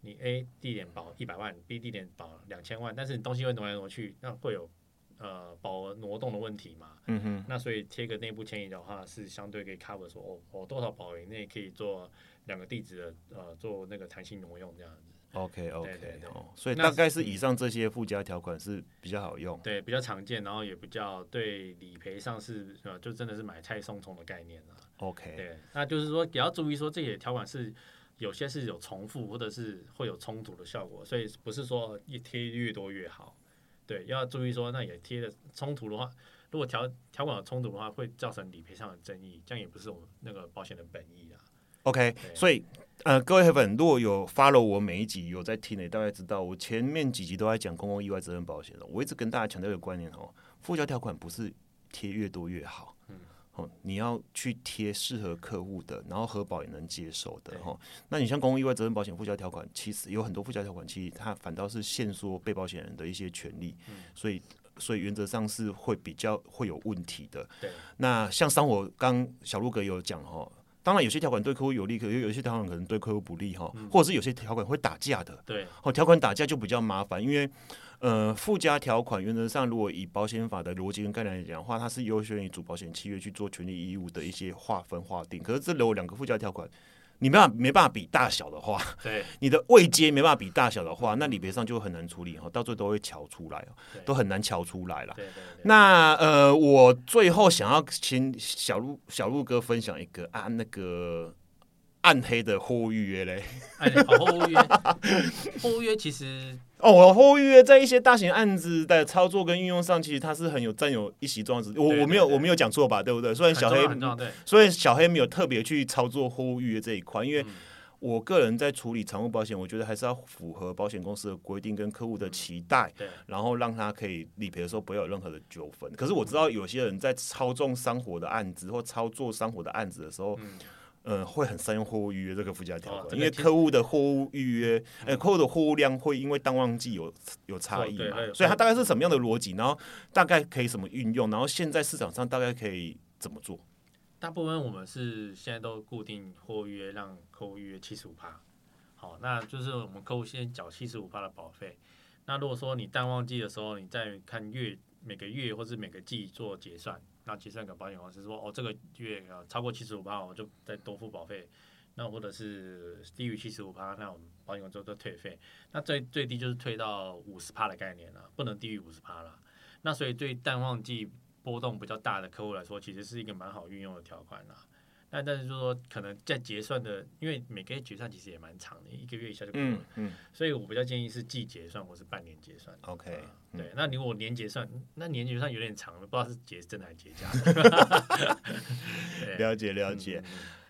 [SPEAKER 2] 你 A 地点保一百万，B 地点保两千万，但是你东西会挪来挪去，那会有呃保额挪动的问题嘛。
[SPEAKER 1] 嗯哼，
[SPEAKER 2] 那所以贴个内部迁移的话，是相对可以 cover 说，哦，我多少保额以内可以做两个地址的呃做那个弹性挪用这样子。
[SPEAKER 1] OK OK
[SPEAKER 2] 对对
[SPEAKER 1] 哦，所以大概是以上这些附加条款是比较好用。
[SPEAKER 2] 对，比较常见，然后也比较对理赔上是呃，就真的是买菜送葱的概念啊。
[SPEAKER 1] OK，
[SPEAKER 2] 对，那就是说也要注意说这些条款是有些是有重复或者是会有冲突的效果，所以不是说一贴越多越好。对，要注意说那也贴的冲突的话，如果条条款有冲突的话，会造成理赔上的争议，这样也不是我们那个保险的本意啊。
[SPEAKER 1] OK，所以呃，各位黑粉，如果有 follow 我每一集有在听的，大概知道我前面几集都在讲公共意外责任保险的。我一直跟大家强调一个观念哦，附加条款不是贴越多越好。哦，你要去贴适合客户的，然后核保也能接受的
[SPEAKER 2] 对
[SPEAKER 1] 哈。那你像公共意外责任保险附加条款，其实有很多附加条款，其实它反倒是限缩被保险人的一些权利，所以所以原则上是会比较会有问题的。
[SPEAKER 2] 对，
[SPEAKER 1] 那像商火刚小鹿哥有讲哈，当然有些条款对客户有利，可有有些条款可能对客户不利哈，或者是有些条款会打架的。
[SPEAKER 2] 对，
[SPEAKER 1] 哦，条款打架就比较麻烦，因为呃附加条款原则上如果以保险法的逻辑跟概念来讲的话，它是优先于主保险契约去做权利义务的一些划分划定。可是这有两个附加条款，你没办法没办法比大小的话，
[SPEAKER 2] 对，
[SPEAKER 1] 你的位阶没办法比大小的话，那里边上就很难处理哈，到最后都会瞧出来哦，都很难瞧出来了。
[SPEAKER 2] 对对对，
[SPEAKER 1] 那呃，我最后想要请小鹿小鹿哥分享一个啊，那个暗黑的货物预约嘞。
[SPEAKER 2] 哎，好后物约，后物约其实
[SPEAKER 1] 哦，我货物预约在一些大型案子的操作跟运用上，其实它是很有占有一席重要之地。我我没有我没有讲错吧？对不对？虽然小黑
[SPEAKER 2] 很重要，对，
[SPEAKER 1] 所以小黑没有特别去操作货物预约这一块，因为
[SPEAKER 2] 嗯
[SPEAKER 1] 我个人在处理财务保险，我觉得还是要符合保险公司的规定跟客户的期待，
[SPEAKER 2] 对
[SPEAKER 1] 然后让他可以理赔的时候不要有任何的纠纷。可是我知道有些人在操纵商火的案子或操作商火的案子的时候，
[SPEAKER 2] 嗯
[SPEAKER 1] 呃，会很善用货物预约这个附加条款，因为客户的货物预约，呃，客户的货物量会因为淡旺季有有差异嘛
[SPEAKER 2] 哦，
[SPEAKER 1] 所以它大概是什么样的逻辑，然后大概可以什么运用，然后现在市场上大概可以怎么做？
[SPEAKER 2] 大部分我们是现在都固定货约，让客户预约七十五趴。好，那就是我们客户先缴七十五趴的保费。那如果说你淡旺季的时候，你再看月每个月或是每个季做结算，那结算给保险公司说，哦，这个月啊超过七十五趴，我就再多付保费。那或者是低于七十五趴，那我们保险公司就退费。那最最低就是退到五十趴的概念了，不能低于五十趴了。那所以对淡旺季波动比较大的客户来说，其实是一个蛮好运用的条款了。那但是就是说，可能在结算的，因为每个月结算其实也蛮长的，一个月一下就过了，
[SPEAKER 1] 嗯嗯
[SPEAKER 2] 所以我比较建议是季结算或是半年结算。
[SPEAKER 1] ，OK，
[SPEAKER 2] 对，那如果年结算，那年结算有点长了，不知道是结真的还是结假。的
[SPEAKER 1] 了解了解。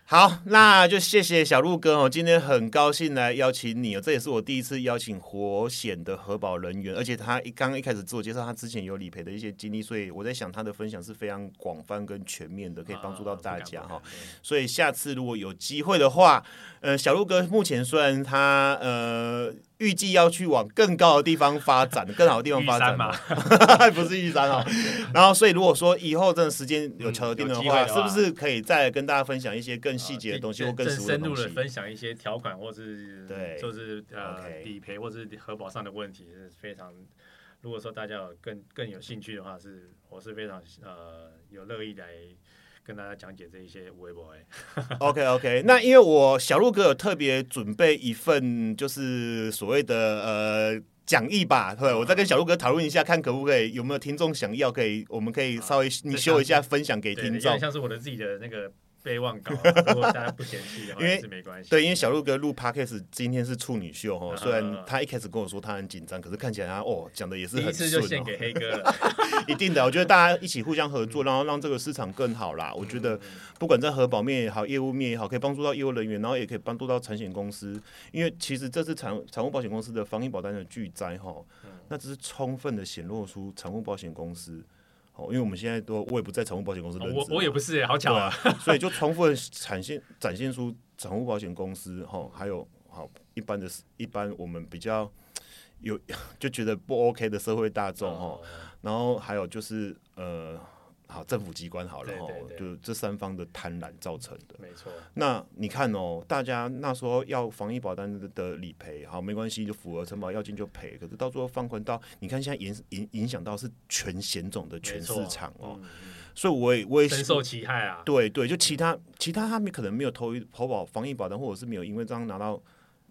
[SPEAKER 1] 好，那就谢谢小鹿哥哦，今天很高兴来邀请你哦，这也是我第一次邀请活险的核保人员，而且他一刚刚一开始自我介绍，他之前有理赔的一些经历，所以我在想他的分享是非常广泛跟全面的，可以帮助到大家哈。。所以下次如果有机会的话，呃，小鹿哥目前虽然他呃预计要去往更高的地方发展，更好的地方发展
[SPEAKER 2] 嘛
[SPEAKER 1] 嘛，不是玉山哦。然后，所以如果说以后真的时间有敲得定的话，是不是可以再跟大家分享一些更细节的东西
[SPEAKER 2] 啊
[SPEAKER 1] 或更
[SPEAKER 2] 深入的
[SPEAKER 1] 西？
[SPEAKER 2] 分享一些条款，或是
[SPEAKER 1] 对
[SPEAKER 2] 就是呃理赔或是核保上的问题是非常。如果说大家有更更有兴趣的话，是我是非常呃有乐意来跟大家讲解这一些微博哎。
[SPEAKER 1] OK OK，那因为我小鹿哥有特别准备一份，就是所谓的呃讲义吧，对，我再跟小鹿哥讨论一下，看可不可以有没有听众想要，可以我们可以稍微你修一下，分享给，听众。
[SPEAKER 2] 像是我的自己的那个备忘稿啊，如果大家不嫌弃的话，
[SPEAKER 1] 因为
[SPEAKER 2] 也是没关系。
[SPEAKER 1] 对，因为小鹿哥录 podcast 今天是处女秀哦，
[SPEAKER 2] 嗯
[SPEAKER 1] 虽然他一开始跟我说他很紧张，可是看起来他哦讲的也是
[SPEAKER 2] 第一
[SPEAKER 1] 很顺哦
[SPEAKER 2] 次就献。给黑哥了，
[SPEAKER 1] 一定的，我觉得大家一起互相合作，然后让这个市场更好啦。我觉得不管在核保面也好，业务面也好，可以帮助到业务人员，然后也可以帮助到产险公司。因为其实这次产产物保险公司的防疫保单的巨灾哈，那只是充分的显露出产物保险公司。哦，因为我们现在都我也不在宠物保险公司任职嘛，
[SPEAKER 2] 我我也不是，好巧啊。
[SPEAKER 1] 啊，所以就充分展现展现出宠物保险公司哈，还有好一般的一般我们比较有 就觉得不 OK 的社会大众哈。
[SPEAKER 2] 哦
[SPEAKER 1] 然后还有就是呃，好政府机关好了哈
[SPEAKER 2] 对对，对
[SPEAKER 1] 就这三方的贪婪造成的。
[SPEAKER 2] 没错，
[SPEAKER 1] 那你看哦，大家那时候要防疫保单的的理赔，好没关系，就符合承保要件就赔。可是到最后放宽到，你看现在影影影响到是全险种的全市场哦，
[SPEAKER 2] 嗯
[SPEAKER 1] 所以我也我也
[SPEAKER 2] 深受其害啊。
[SPEAKER 1] 对对，就其他其他他们可能没有投投保防疫保单，或者是没有因为这样拿到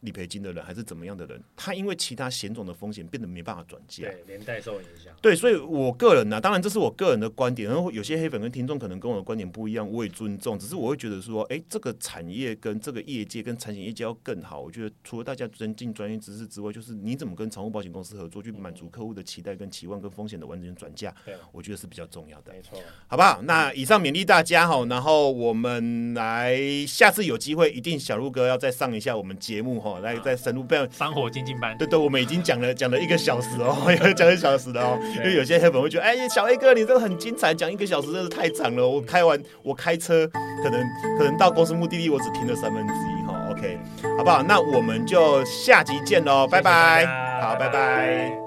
[SPEAKER 1] 理赔金的人，还是怎么样的人，他因为其他险种的风险变得没办法转嫁。
[SPEAKER 2] 对，连带受影响。
[SPEAKER 1] 对，所以我个人呢、当然这是我个人的观点，然后有些黑粉跟听众可能跟我的观点不一样，我也尊重。只是我会觉得说，哎，这个产业跟这个业界跟产险业界要更好。我觉得除了大家增进专业知识之外，就是你怎么跟长务保险公司合作，去满足客户的期待跟期望跟风险的完全转嫁，
[SPEAKER 2] 对，
[SPEAKER 1] 我觉得是比较重要的。
[SPEAKER 2] 没错。
[SPEAKER 1] 好不好？那以上勉励大家哈，然后我们来下次有机会，一定小鹿哥要再上一下我们节目哈，来再深入不要。
[SPEAKER 2] 防火精进班，
[SPEAKER 1] 对对，我们已经讲了讲了一个小时哦，讲一小时了哦，因为有些黑粉会觉得，哎，小 A 哥你这个很精彩，讲一个小时真是太长了。我开完我开车，可能可能到公司目的地，我只听了三分之一哈。OK，好不好？那我们就下集见喽，拜拜。好，拜拜。